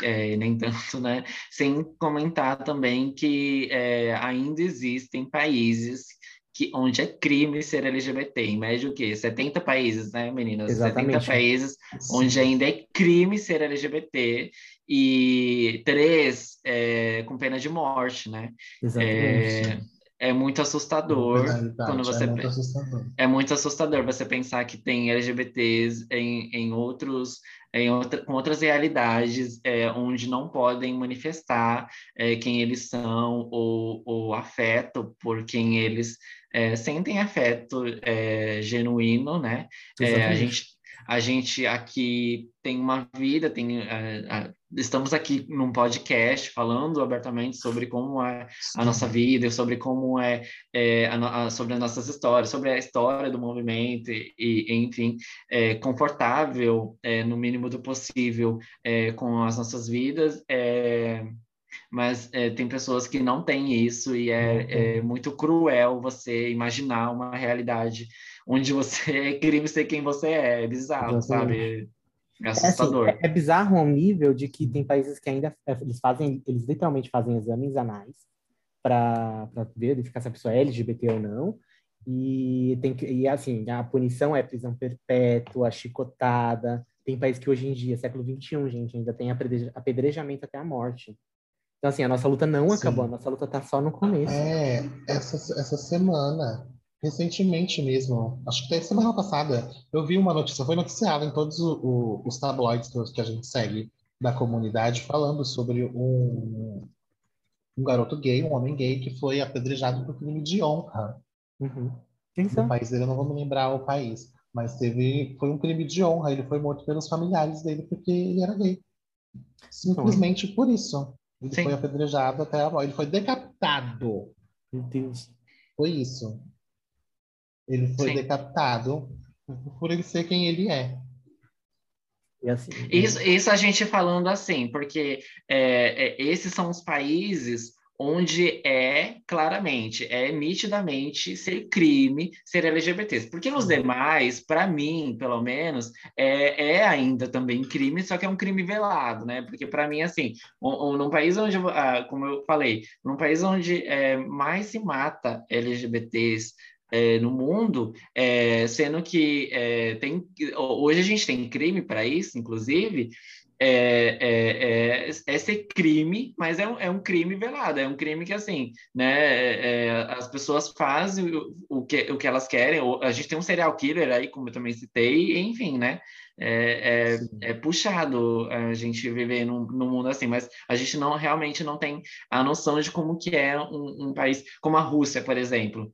é, nem tanto, né? Sem comentar também que é, ainda existem países que, onde é crime ser LGBT, em média o quê? 70 países, né, meninas? Exatamente. 70 países onde ainda é crime ser LGBT e três é, com pena de morte, né? Exatamente. É, é muito assustador quando você é muito assustador. é muito assustador você pensar que tem LGBTs em, em outros em outra, com outras realidades é, onde não podem manifestar é, quem eles são ou, ou afeto por quem eles é, sentem afeto é, genuíno, né? É, a gente a gente aqui tem uma vida, tem, estamos aqui num podcast falando abertamente sobre como é a nossa vida, sobre como é, é a, a, sobre as nossas histórias, sobre a história do movimento e, e enfim, é, confortável é, no mínimo do possível é, com as nossas vidas. É, mas é, tem pessoas que não têm isso e é, é, muito cruel você imaginar uma realidade onde você é crime ser quem você é, é bizarro, sabe? É assustador. É, assim, é, bizarro ao nível de que tem países que ainda é, eles fazem, eles literalmente fazem exames anais para verificar se a pessoa é LGBT ou não. E tem que, e assim, a punição é prisão perpétua, chicotada. Tem países que hoje em dia, século XXI, gente, ainda tem apedrejamento até a morte. Então, assim, a nossa luta não Sim. acabou, a nossa luta tá só no começo. É, essa, essa semana, recentemente mesmo, acho que até semana passada, eu vi uma notícia, foi noticiada em todos o, o, os tabloides que a gente segue da comunidade, falando sobre um, um garoto gay, um homem gay, que foi apedrejado por crime de honra. Uhum. No país dele, eu não vou me lembrar o país, mas teve, foi um crime de honra, ele foi morto pelos familiares dele porque ele era gay. Simplesmente por isso. Ele Sim. foi apedrejado até a morte. Ele foi decapitado. Meu Deus. Foi isso. Ele foi Sim. decapitado por ele ser quem ele é. Assim, isso, isso a gente falando assim, porque é, é, esses são os países onde é claramente, é nitidamente ser crime ser LGBT. Porque nos demais, para mim, pelo menos, é, é, ainda também crime, só que é um crime velado, né? Porque para mim, assim, um, um, num país onde, ah, como eu falei, num país onde é, mais se mata LGBTs é, no mundo, é, sendo que é, tem hoje a gente tem crime para isso, inclusive, é, é, é, é, ser crime, mas é um, é um crime velado, é um crime que, assim, né, é, é, as pessoas fazem o, o, que, o que elas querem, a gente tem um serial killer aí, como eu também citei, enfim, né, é, é, é, puxado a gente viver num, num, mundo assim, mas a gente não realmente não tem a noção de como que é um, um país como a Rússia, por exemplo,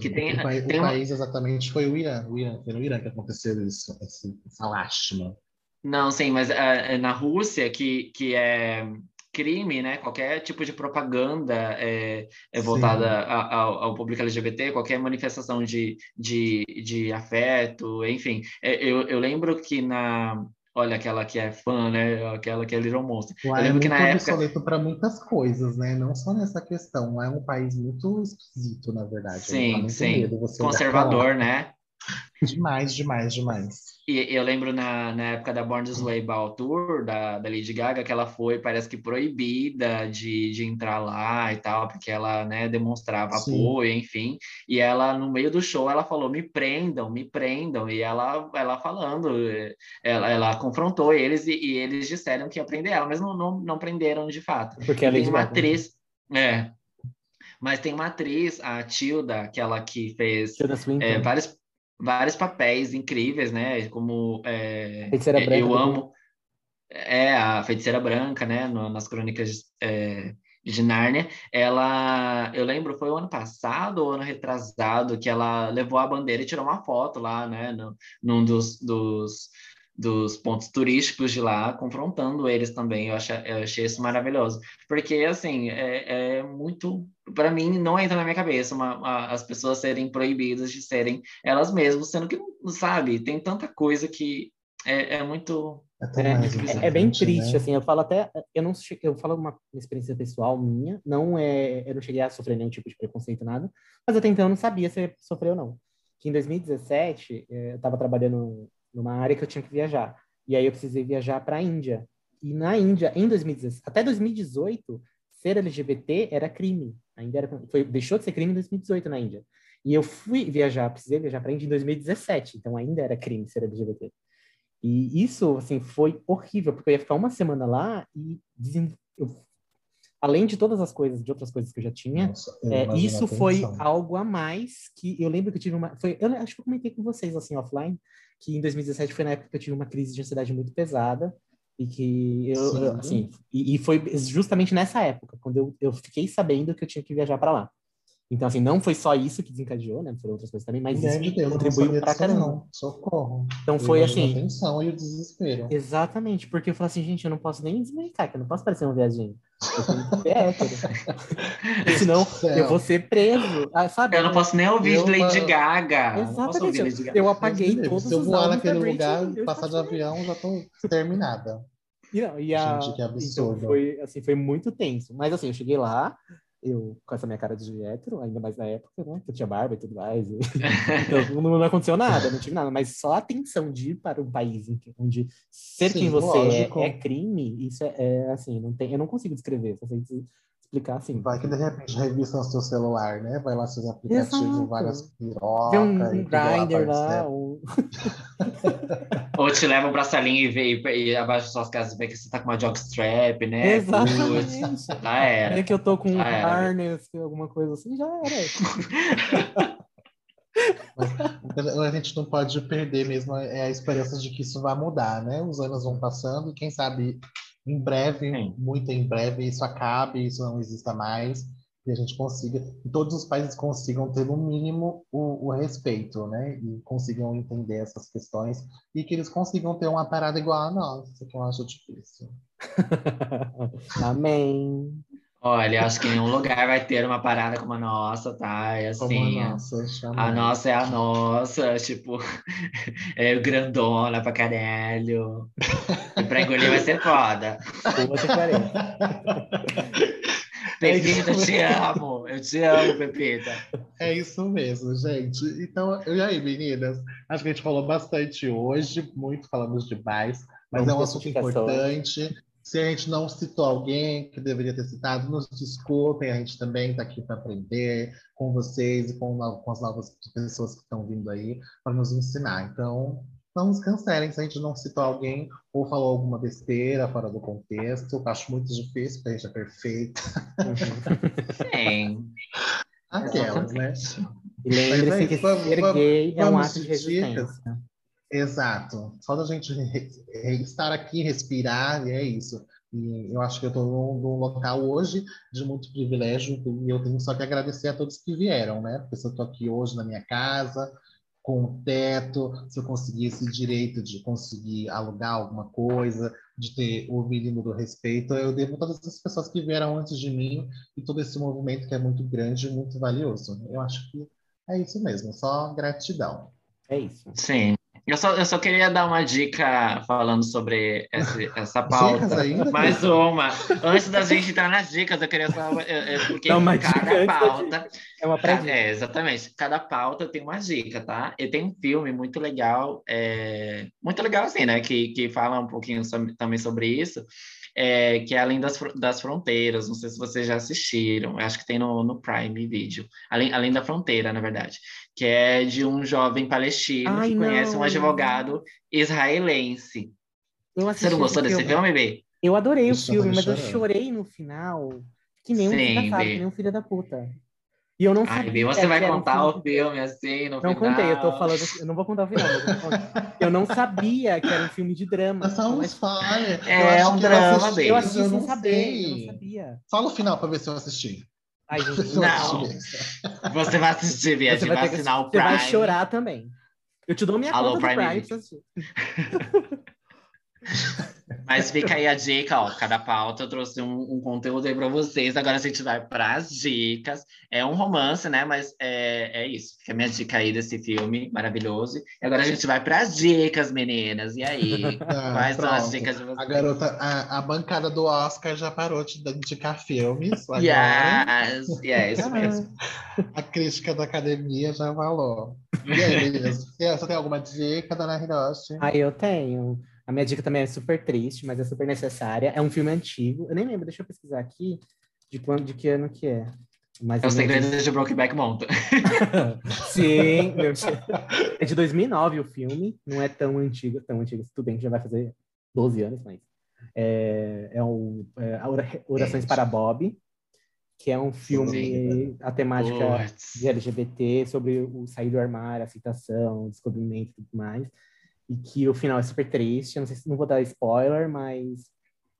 que tem, o, país, tem o país exatamente foi o Irã, o Irã, foi no Irã que aconteceu isso, essa lástima. Não, sim, mas uh, na Rússia, que, que é crime, né? Qualquer tipo de propaganda é, é voltada ao, ao, público LGBT, qualquer manifestação de, de, de afeto, enfim. É, eu, eu lembro que na, olha aquela que é fã, né? Aquela que é Little Monster. eu lembro é que na época obsoleto para muitas coisas, né? Não só nessa questão. É um país muito esquisito, na verdade. Sim, sim. Conservador, né? Demais, demais, demais. E eu lembro na, na época da Born This Way Ball Tour, da, da Lady Gaga, que ela foi, parece que proibida de, de entrar lá e tal, porque ela, né, demonstrava Sim. apoio, enfim. E ela, no meio do show, ela falou, me prendam, me prendam. E ela, ela falando, ela, ela confrontou eles e, e eles disseram que ia prender ela, mas não, não, não prenderam de fato. Porque ela é uma atriz... É, mas tem uma atriz, a Tilda, aquela que fez é, vários vários papéis incríveis, né? Como é, Feiticeira Branca. Eu amo. É, a Feiticeira Branca, né? No, nas crônicas é, de Nárnia. Ela, eu lembro, foi o ano passado ou ano retrasado que ela levou a bandeira e tirou uma foto lá, né? No, num dos, dos dos pontos turísticos de lá, confrontando eles também. Eu achei, eu achei isso maravilhoso. Porque, assim, é, é muito. Para mim, não entra na minha cabeça uma, uma, as pessoas serem proibidas de serem elas mesmas, sendo que, sabe, tem tanta coisa que é, é muito. É, é, é, bem triste, né? assim. Eu falo até. Eu não eu falo uma experiência pessoal minha, não é. Eu não cheguei a sofrer nenhum tipo de preconceito, nada, mas até então eu não sabia se sofreu ou não. Que em 2017, eh, eu estava trabalhando numa área que eu tinha que viajar. E aí eu precisei viajar para a Índia. E na Índia, em 2017, até 2018, ser LGBT era crime. Ainda era, foi, deixou de ser crime em 2018 na Índia. E eu fui viajar, precisei viajar para a Índia em 2017, então ainda era crime ser LGBT. E isso, assim, foi horrível, porque eu ia ficar uma semana lá e eu, além de todas as coisas, de outras coisas que eu já tinha, Nossa, é, isso foi algo a mais que eu lembro que eu tive uma, foi, eu acho que eu comentei com vocês assim offline, que em 2017 foi na época que eu tive uma crise de ansiedade muito pesada e que eu, Sim, assim, e, e, foi justamente nessa época, quando eu, eu fiquei sabendo que eu tinha que viajar para lá. Então, assim, não foi só isso que desencadeou, né? Foram outras coisas também, mas isso de Deus, contribuiu pra caramba. Não. Socorro. Então foi assim. A tensão e o desespero. Exatamente, porque eu falei assim, gente, eu não posso nem desmaicar, que eu não posso parecer um viadinho. Eu tenho que ser hétero. Senão eu vou ser preso. Ah, sabe? Eu não posso nem ouvir eu, Lady Gaga. Exatamente. Lady Gaga. Eu apaguei Deus, todos Se eu voar naquele lugar, passar de avião, já tô terminada. E, não, e a... Gente, que absurdo. Então, foi, assim, foi muito tenso. Mas assim, eu cheguei lá, eu com essa minha cara de hétero, ainda mais na época, né? Que eu tinha barba e tudo mais. E... então não, não, aconteceu nada, não tive nada. Mas só a tensão de ir para um país onde ser Sim, quem você é, é, crime, isso é, é, assim, não tem, eu não consigo descrever. Só sei explicar assim. Vai que de repente revistam o seu celular, né? Vai lá seus aplicativos, Exato. várias pirocas. Vê um, um grinder lá. Ou... ou te levam pra salinha e vê e, e abaixo das suas casas vê que você tá com uma jockstrap, né? Exatamente. Putz, já era. É que eu tô com já um harness, alguma coisa assim, já era. Mas a gente não pode perder mesmo é a esperança de que isso vai mudar, né? Os anos vão passando e quem sabe em breve, Sim. muito em breve, isso acabe, isso não exista mais, e a gente consiga, e todos os países consigam ter no mínimo o, o respeito, né? E consigam entender essas questões, e que eles consigam ter uma parada igual a nós, que eu acho difícil. Amém. Olha, acho que em um lugar vai ter uma parada como a nossa, tá? É assim, a nossa, a nossa é a nossa, tipo, é grandona pra caralho. E pra engolir vai ser foda. Pepita, eu te amo. Eu te amo, Pepita. É isso mesmo, gente. Então, e aí, meninas? Acho que a gente falou bastante hoje, muito falamos demais, mas é um assunto importante. Se a gente não citou alguém que deveria ter citado, nos desculpem, a gente também está aqui para aprender com vocês e com, com, as novas pessoas que estão vindo aí para nos ensinar. Então, não nos cancelem se a gente não citou alguém ou falou alguma besteira fora do contexto. Eu acho muito difícil, porque a gente é perfeita. Sim. Aquelas, né? E lembre-se que ser gay é um ato de resistência. Exato. Só da gente estar aqui, respirar, e é isso. E eu acho que eu estou num, num, local hoje de muito privilégio e eu tenho só que agradecer a todos que vieram, né? Porque se eu estou aqui hoje na minha casa, com o teto, se eu conseguir esse direito de conseguir alugar alguma coisa, de ter o mínimo do respeito, eu devo a todas as pessoas que vieram antes de mim e todo esse movimento que é muito grande e muito valioso. Eu acho que é isso mesmo, só gratidão. É isso. Sim. Eu só, eu só queria dar uma dica falando sobre essa, essa pauta. Mais uma. Antes da gente entrar nas dicas, eu queria só. É, é porque uma cada pauta. É uma pré É, exatamente. Cada pauta tem uma dica, tá? E tem um filme muito legal, é, muito legal assim, né? Que, que fala um pouquinho sobre, também sobre isso é, que é Além das, das Fronteiras. Não sei se vocês já assistiram, acho que tem no, no Prime Video. Além, Além da Fronteira, na verdade. Que é de um jovem palestino Ai, que não. conhece um advogado israelense. Você não gostou desse filme, B? Eu adorei eu o filme, mas eu chorei no final. Que nem um filho da que nem um filho da puta. E eu não sabia. Ai, você vai contar um o filme assim no não final. Não contei, eu tô falando. Eu não vou contar o final, mas eu, não sabia que era um filme de drama. É só um spoiler. É, um drama dele. Eu assisti eu sem saber, eu não sabia. Fala o final pra ver se eu assisti. Ai, gente, não. Você vai assistir, Bia, você vai, vai assinar o Prime. Você vai chorar também. Eu te dou minha Alô, conta Prime. do Prime pra assistir. Mas fica aí a dica, ó. Cada pauta eu trouxe um, um conteúdo aí para vocês. Agora a gente vai para as dicas. É um romance, né? Mas é, é isso. Fica a minha dica aí desse filme maravilhoso. E agora a gente vai para as dicas, meninas. E aí? Ah, Quais pronto. são as dicas de vocês? A garota, a, a, bancada do Oscar já parou de indicar filmes. Agora. Yes, yes, isso mesmo. A crítica da academia já falou. E aí, meninas? Você tem alguma dica, dona Hiroshi? Ah, eu tenho. A minha dica também é super triste, mas é super necessária. É um filme antigo. Eu nem lembro, deixa eu pesquisar aqui de quando, de que ano que é. Mas é o segredo de Brokeback Mountain. Sim, meu... é de 2009 o filme. Não é tão antigo, tão antigo. Tudo bem que já vai fazer 12 anos, mas é, é, o, é Orações para Bob, que é um filme Sim. a temática de LGBT sobre o sair do armário, a aceitação, o descobrimento e tudo mais e que o final é super triste. não sei se não vou dar spoiler, mas.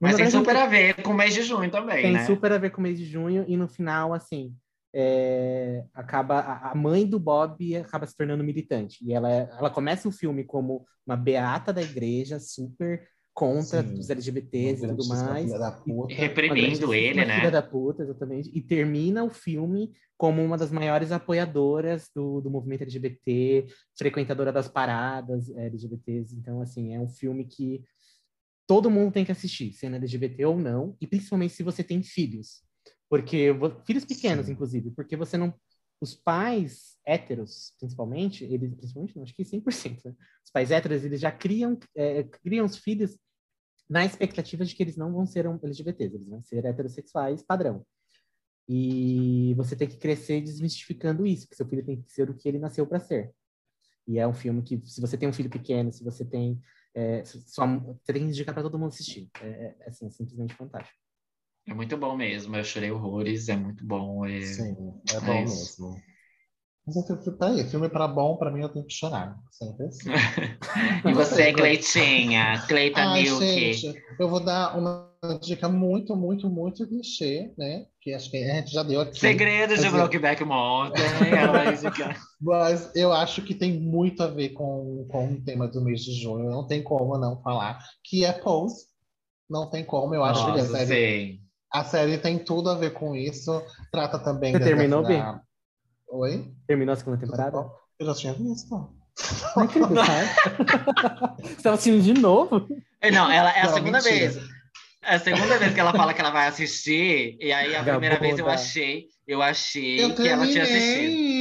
Mas tem super a ver com o mês de junho também, tem né? super a ver com o mês de junho, e no final, assim, é, acaba a mãe do Bob acaba se tornando militante. E ela, ela começa o filme como uma beata da igreja, super contra Sim. os LGBTs e tudo mais. E, reprimindo ele, né? Filha da puta, exatamente. E termina o filme como uma das maiores apoiadoras do, do movimento LGBT, frequentadora das paradas LGBTs. Então, assim, é um filme que todo mundo tem que assistir, sendo LGBT ou não, e principalmente se você tem filhos. Porque, filhos pequenos, Sim. inclusive, porque você não os pais héteros, principalmente, eles, principalmente, não, acho que 100%, né? os pais héteros, eles já criam, é, criam os filhos na expectativa de que eles não vão ser LGBTs, eles vão ser heterossexuais padrão. E você tem que crescer desmistificando isso, que seu filho tem que ser o que ele nasceu para ser. E é um filme que, se você tem um filho pequeno, se você tem. É, só, você tem que indicar para todo mundo assistir. É, é, assim, é simplesmente fantástico. É muito bom mesmo. Eu chorei horrores, é muito bom. É... Sim, é bom mesmo. Mas eu, peraí, filme para bom, para mim eu tenho que chorar. Sempre assim. e você, Cleitinha? Cleita Ai, Milk? Gente, eu vou dar uma dica muito, muito, muito clichê, né? Que acho que a gente já deu aqui. Segredos de Brokeback Mountain. Mas eu acho que tem muito a ver com, com o tema do mês de junho. Não tem como não falar. Que é Pose. Não tem como. Eu acho Nossa, que a série, a série tem tudo a ver com isso. Trata também... Você terminou, bem? Oi? Terminou a segunda temporada? Eu já tinha visto. Não acredito, cara. Você estava assistindo de novo? Não, ela é a não, segunda mentira. vez. É a segunda vez que ela fala que ela vai assistir, e aí a primeira vez eu achei, eu achei eu que ela tinha assistido.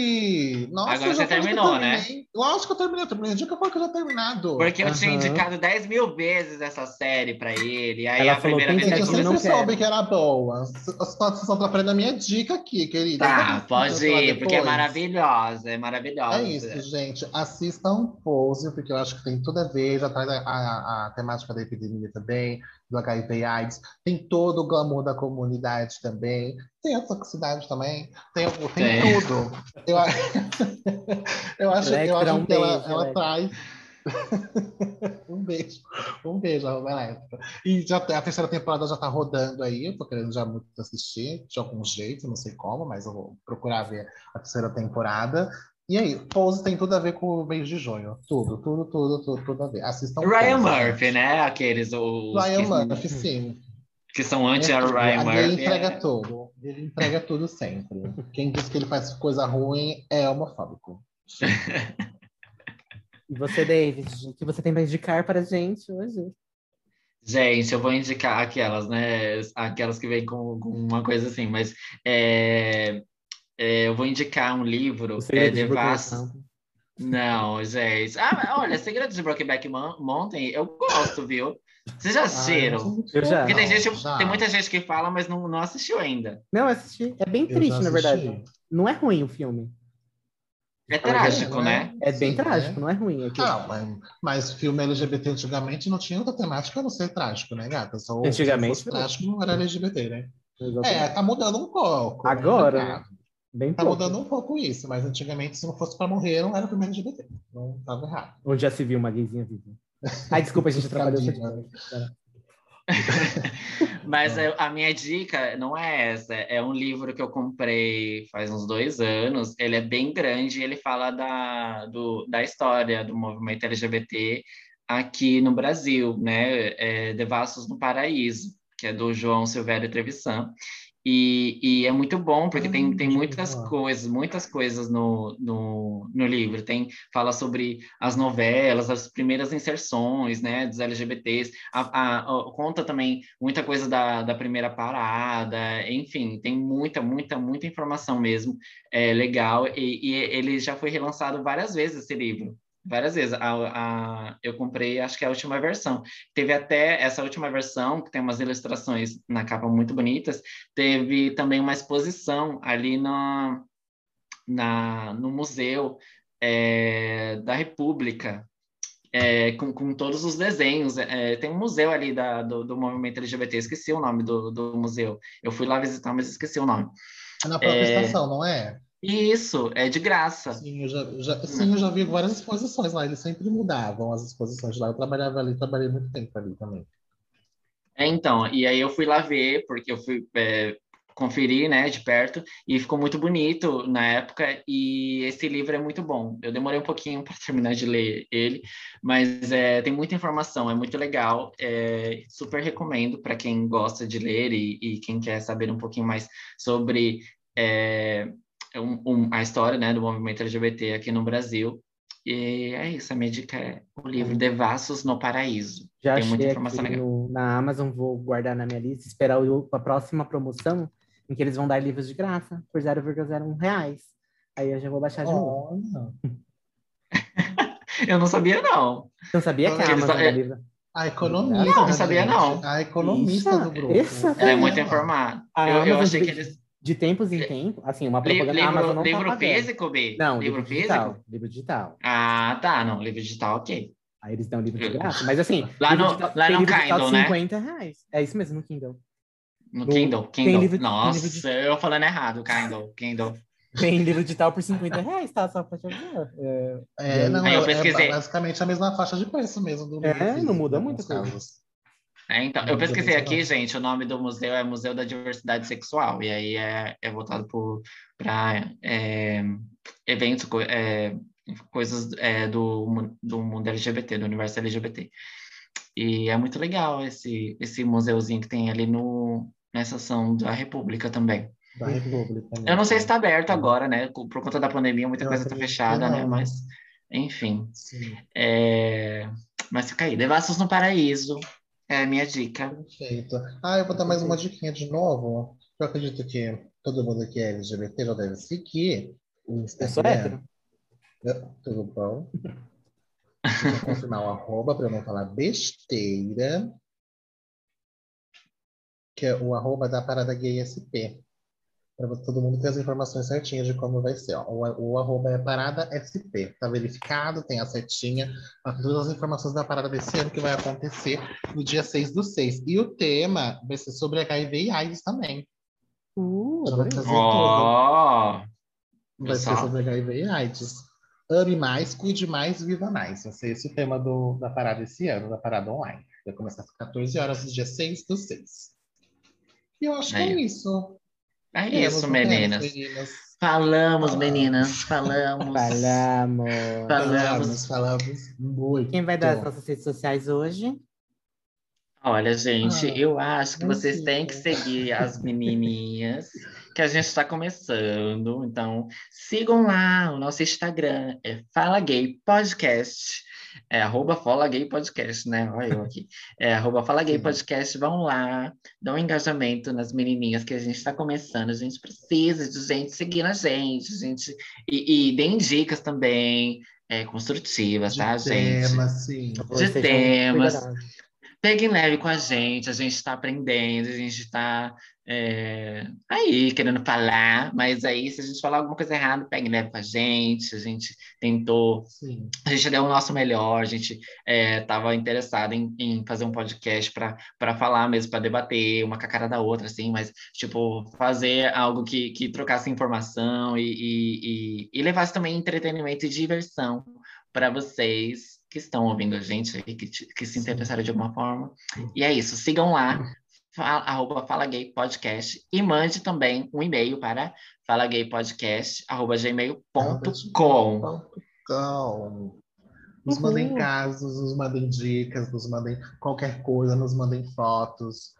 Nossa, Agora você terminou, né? Lógico que eu terminei, eu terminei. Dia que eu falo que eu já terminado. Porque eu uhum. tinha indicado 10 mil vezes essa série pra ele. Aí Ela a primeira vez que eu sempre não soube que era boa. Vocês estão atrapalhando a minha dica aqui, querida. Tá, pode ir, porque é maravilhosa, é maravilhosa. É isso, gente. Assistam Pose, porque eu acho que tem tudo a ver, já traz a, a, a temática da epidemia também do HIV AIDS, tem todo o glamour da comunidade também, tem a toxicidade também, tem, tem, tem. tudo. Eu, eu acho, eu acho um que ela, ela traz. um beijo, um beijo, arroba elétrica. E já, a terceira temporada já tá rodando aí, eu tô querendo já muito assistir, de algum jeito, não sei como, mas eu vou procurar ver a terceira temporada. E aí, Pose tem tudo a ver com o mês de junho. Tudo, tudo, tudo, tudo, tudo a ver. Assistam Ryan Pose, Murphy, gente. né? Aqueles. Os Ryan que, Murphy, sim. Que são anti-Ryan Murphy. Ele entrega é. tudo. Ele entrega tudo sempre. Quem diz que ele faz coisa ruim é homofóbico. E você, David, o que você tem para indicar para a gente hoje? Gente, eu vou indicar aquelas, né? Aquelas que vêm com, com uma coisa assim, mas é, é, eu vou indicar um livro, é Devassos. Não, gente. Ah, olha, Segredos de Brokeback Mountain, eu gosto, viu? Vocês já assistiram? eu já. Porque tem, gente, tem muita gente que fala, mas não, não assistiu ainda. Não, assisti. É bem triste, na verdade. Não é ruim o filme. É trágico, né? É bem Sim, trágico, é. não é ruim. É que... Não, mas, mas filme LGBT antigamente não tinha outra temática a não ser trágico, né, gata? Só antigamente. Se trágico não era LGBT, né? Exatamente. É, tá mudando um pouco. Né, Agora. Né, bem tá pouco. mudando um pouco isso, mas antigamente, se não fosse para morrer, não era filme LGBT. Não tava errado. Onde já se viu uma gayzinha viva. Ai, desculpa, a gente trabalhou. Mas é. a minha dica não é essa, é um livro que eu comprei faz uns dois anos. Ele é bem grande, ele fala da, do, da história do movimento LGBT aqui no Brasil, né? É Devassos no Paraíso, que é do João Silvério Trevisan. E, e, é muito bom, porque tem, tem muitas coisas, muitas coisas no, no, no, livro. Tem, fala sobre as novelas, as primeiras inserções, né, dos LGBTs. A, a, a, conta também muita coisa da, da primeira parada. Enfim, tem muita, muita, muita informação mesmo. É legal. E, e ele já foi relançado várias vezes, esse livro várias vezes. A, a, eu comprei, acho que é a última versão. Teve até essa última versão, que tem umas ilustrações na capa muito bonitas, teve também uma exposição ali no, na, no Museu é, da República, é, com, com, todos os desenhos. É, tem um museu ali da, do, do, movimento LGBT, esqueci o nome do, do museu. Eu fui lá visitar, mas esqueci o nome. É na própria é, estação, não é? Isso, é de graça. Sim eu já, já, sim, eu já vi várias exposições lá, eles sempre mudavam as exposições lá. Eu trabalhava ali, trabalhei muito tempo ali também. É, então, e aí eu fui lá ver, porque eu fui é, conferir, né, de perto, e ficou muito bonito na época, e esse livro é muito bom. Eu demorei um pouquinho para terminar de ler ele, mas é, tem muita informação, é muito legal, é, super recomendo para quem gosta de ler e, e, quem quer saber um pouquinho mais sobre é um, um, a história né, do movimento LGBT aqui no Brasil. E é isso, a minha dica é o livro uhum. Devassos no Paraíso. Já Tem muita informação legal. No, na Amazon, vou guardar na minha lista, esperar o, a próxima promoção, em que eles vão dar livros de graça por 0,01 reais. Aí eu já vou baixar de novo. eu não sabia, não. Você não sabia que a Amazon livro? A economista. Não, não sabia, não. A economista Isso, do grupo. Ela é muito informada. Eu, eu achei que eles de tempos em tempos, assim, uma propaganda livro, Amazon não Livro tá físico, B? Não, livro, livro digital, físico? Livro digital. Ah, tá, não, livro digital, ok. Aí eles dão livro de graça, mas assim... Lá no, digital, lá no Kindle, né? 50 reais. É isso mesmo, no Kindle. No, no Kindle, Kindle. Livro, Nossa, livro eu falando errado, Kindle, Kindle. Tem livro digital por 50 reais, tá? Só pra te avisar. É, é não, eu é basicamente a mesma faixa de preço mesmo. Do é, não muda muito coisa. É, então, eu pesquisei aqui, gente, o nome do museu é Museu da Diversidade Sexual, e aí é, é voltado para é, eventos, é, coisas é, do, do mundo LGBT, do universo LGBT. E é muito legal esse, esse museuzinho que tem ali no, nessa ação da República também. Da República. Eu não sei se está aberto agora, né? Por conta da pandemia, muita eu coisa está fechada, né? Mas, enfim. É... Mas fica aí. Devassos no Paraíso, é a minha dica. Perfeito. Ah, eu vou dar mais uma diquinha de novo. Eu acredito que todo mundo que é LGBT já deve seguir o Instagram. Eu sou hétero. Tudo bom? Vou confirmar o arroba para eu não falar besteira. Que é o arroba da Parada Gay SP para todo mundo ter as informações certinhas de como vai ser. Ó. O, o arroba é parada SP, tá verificado, tem a setinha, todas as informações da parada desse ano que vai acontecer no dia 6 do 6. E o tema vai ser sobre HIV e AIDS também. Uh, vai trazer oh, Vai ser sobre HIV e AIDS. Ame mais, cuide mais, viva mais. Vai ser esse o tema do, da parada esse ano, da parada online. Vai começar às 14 horas do dia 6 do 6. E eu acho que é isso. É isso, meninas. meninas. Falamos, meninas. Falamos. Falamos. Falamos, falamos muito. Quem vai dar as nossas redes sociais hoje? Olha, gente, ah, eu acho que vocês têm que seguir as menininhas, que a gente está começando. Então, sigam lá o nosso Instagram, é Fala Gay Podcast. É arroba Fala Gay Podcast, né? Olha eu aqui. É arroba Fala Gay Podcast. Vão lá, dão um engajamento nas menininhas que a gente está começando. A gente precisa de gente seguindo a gente, gente. E, e deem dicas também, é, construtivas, de tá, gente? Temas, sim. De temas. Peguem leve com a gente, a gente está aprendendo, a gente está é, aí querendo falar, mas aí se a gente falar alguma coisa errada, peguem leve com a gente, a gente tentou, Sim. a gente deu o nosso melhor, a gente estava é, interessado em, em, fazer um podcast para falar mesmo, para debater uma com a cara da outra, assim, mas tipo, fazer algo que, que trocasse informação e, e, e, e levasse também entretenimento e diversão para vocês que estão ouvindo a gente aí, que, que se interessaram de alguma forma. E é isso, sigam lá, fala, arroba Fala Gay Podcast, e mande também um e-mail para falagaypodcast.gmail.com. Nos mandem casos, nos mandem dicas, nos mandem qualquer coisa, nos mandem fotos,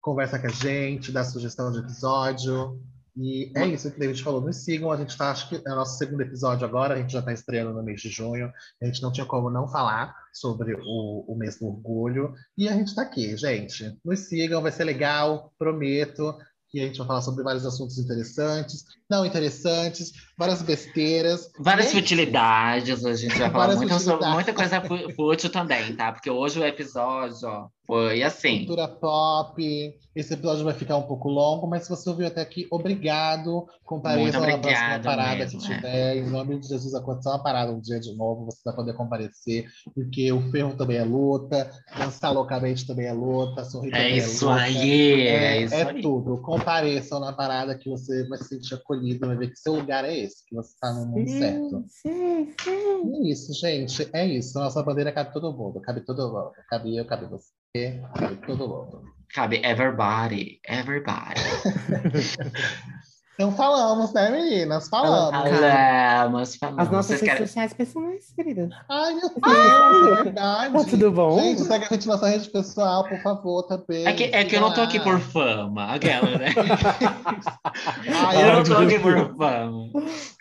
conversa com a gente, dá sugestão de episódio. E é isso que o David falou. Nos sigam, a gente está, acho que é o nosso segundo episódio agora, a gente já está estreando no mês de junho. A gente não tinha como não falar sobre o, o mês do orgulho. E a gente está aqui, gente. Nos sigam, vai ser legal, prometo que a gente vai falar sobre vários assuntos interessantes, não interessantes, várias besteiras. Várias gente, futilidades, a gente vai falar muito muita coisa fútil também, tá? Porque hoje o episódio, ó, foi assim. Cultura pop. Esse episódio vai ficar um pouco longo, mas se você ouviu até aqui, obrigado. Compareça na próxima parada mesmo, que tiver. É. Em nome de Jesus, acontecer uma parada um dia de novo, você vai poder comparecer, porque o ferro também é luta, dançar loucamente também é luta, sorrir é também isso é luta. Aí, é, é isso é aí. tudo. Compareçam na parada que você vai se sentir acolhido, vai ver que seu lugar é esse, que você está no mundo sim, certo. Sim, sim. É isso, gente. É isso. Nossa bandeira cabe todo mundo. Cabe todo mundo. Cabe eu, cabe você todo mundo. Cabe everybody, everybody. Então falamos, né, meninas? Falamos. Falamos, falamos. As nossas redes querem... sociais pessoais, querida. Ai, meu Deus, é verdade. Tá tudo bom? Gente, segue a gente na nossa rede pessoal, por favor, também. É que, é que eu não tô aqui por fama, aquela, né? Ai, eu não tô aqui por fama.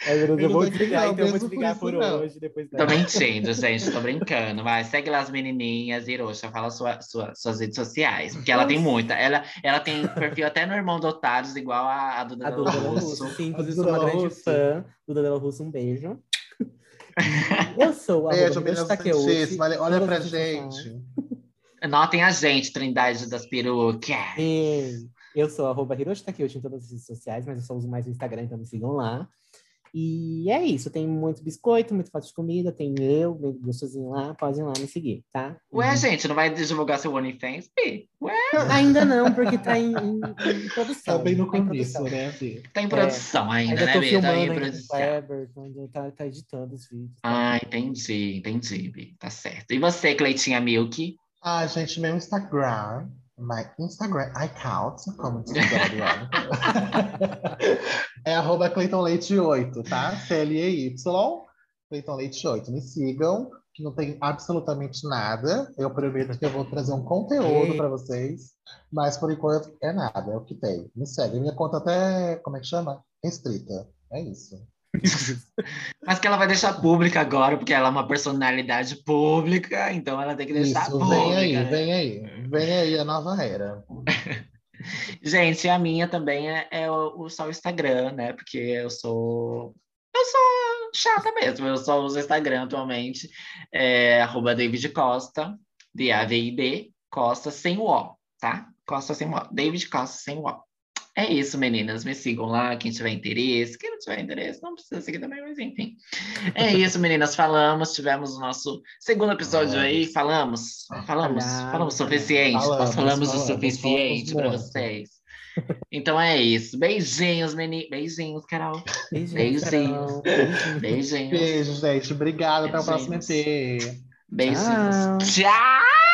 É, eu, eu vou desligar, então eu vou desligar por, por hoje. Depois tô mentindo, gente, tô brincando. Vai, segue lá as menininhas, Hiroxa, fala sua, sua, suas redes sociais, porque ela tem muita. Ela, ela tem perfil até no Irmão Dotados, igual a, a Duda. A Duda Russo. Sim, inclusive sou uma grande fã do Danilo Russo. Um beijo. Eu sou a Beijo, meninas Olha pra gente. Notem a gente, Trindade das Perucas. Eu sou arroba Hiroshi Takeuchi em todas as redes sociais, mas eu só uso mais o Instagram, então me sigam lá. E é isso, tem muito biscoito, muito foto de comida, tem eu, meu gostosinho lá, podem lá me seguir, tá? Ué, uhum. gente, não vai divulgar seu OnlyFans, Pi? Ué? Ainda não, porque tá em, em, em produção. Tá bem no começo, né, Pi? Tá em produção é, ainda, né, Bi? Filmando tá em produção. Everton, tá, tá editando os vídeos. Tá? Ah, entendi, entendi, Bi. Tá certo. E você, Cleitinha Milk? Ah, gente, meu Instagram my Instagram account, como diz é arroba Cleiton Leite 8, tá? C-L-E-Y, Cleiton Leite 8. Me sigam, que não tem absolutamente nada. Eu prometo que eu vou trazer um conteúdo para vocês, mas por enquanto é nada, é o que tem. Me segue. Minha conta até, como é que chama? Restrita. É isso. Mas que ela vai deixar pública agora, porque ela é uma personalidade pública, então ela tem que deixar Isso, pública. Vem aí, né? vem aí, vem aí a nova era. Gente, a minha também é, é o, só o Instagram, né? Porque eu sou. Eu sou chata mesmo, eu só uso Instagram atualmente. É arroba David Costa, D-A-V-I-D, Costa sem o O, tá? Costa sem o O. David Costa sem o O. É isso, meninas. Me sigam lá, quem tiver interesse. Quem não tiver interesse, não precisa seguir também, mas enfim. É isso, meninas. Falamos, tivemos o nosso segundo episódio aí. Falamos, falamos, falamos o suficiente. Falamos, falamos, o suficiente para vocês. Então é isso. Beijinhos, meninas. Beijinhos, Carol. Beijinhos. Beijinhos. Beijinhos. Beijo, gente. Obrigado. Até o próximo EP. Beijinhos. Tchau.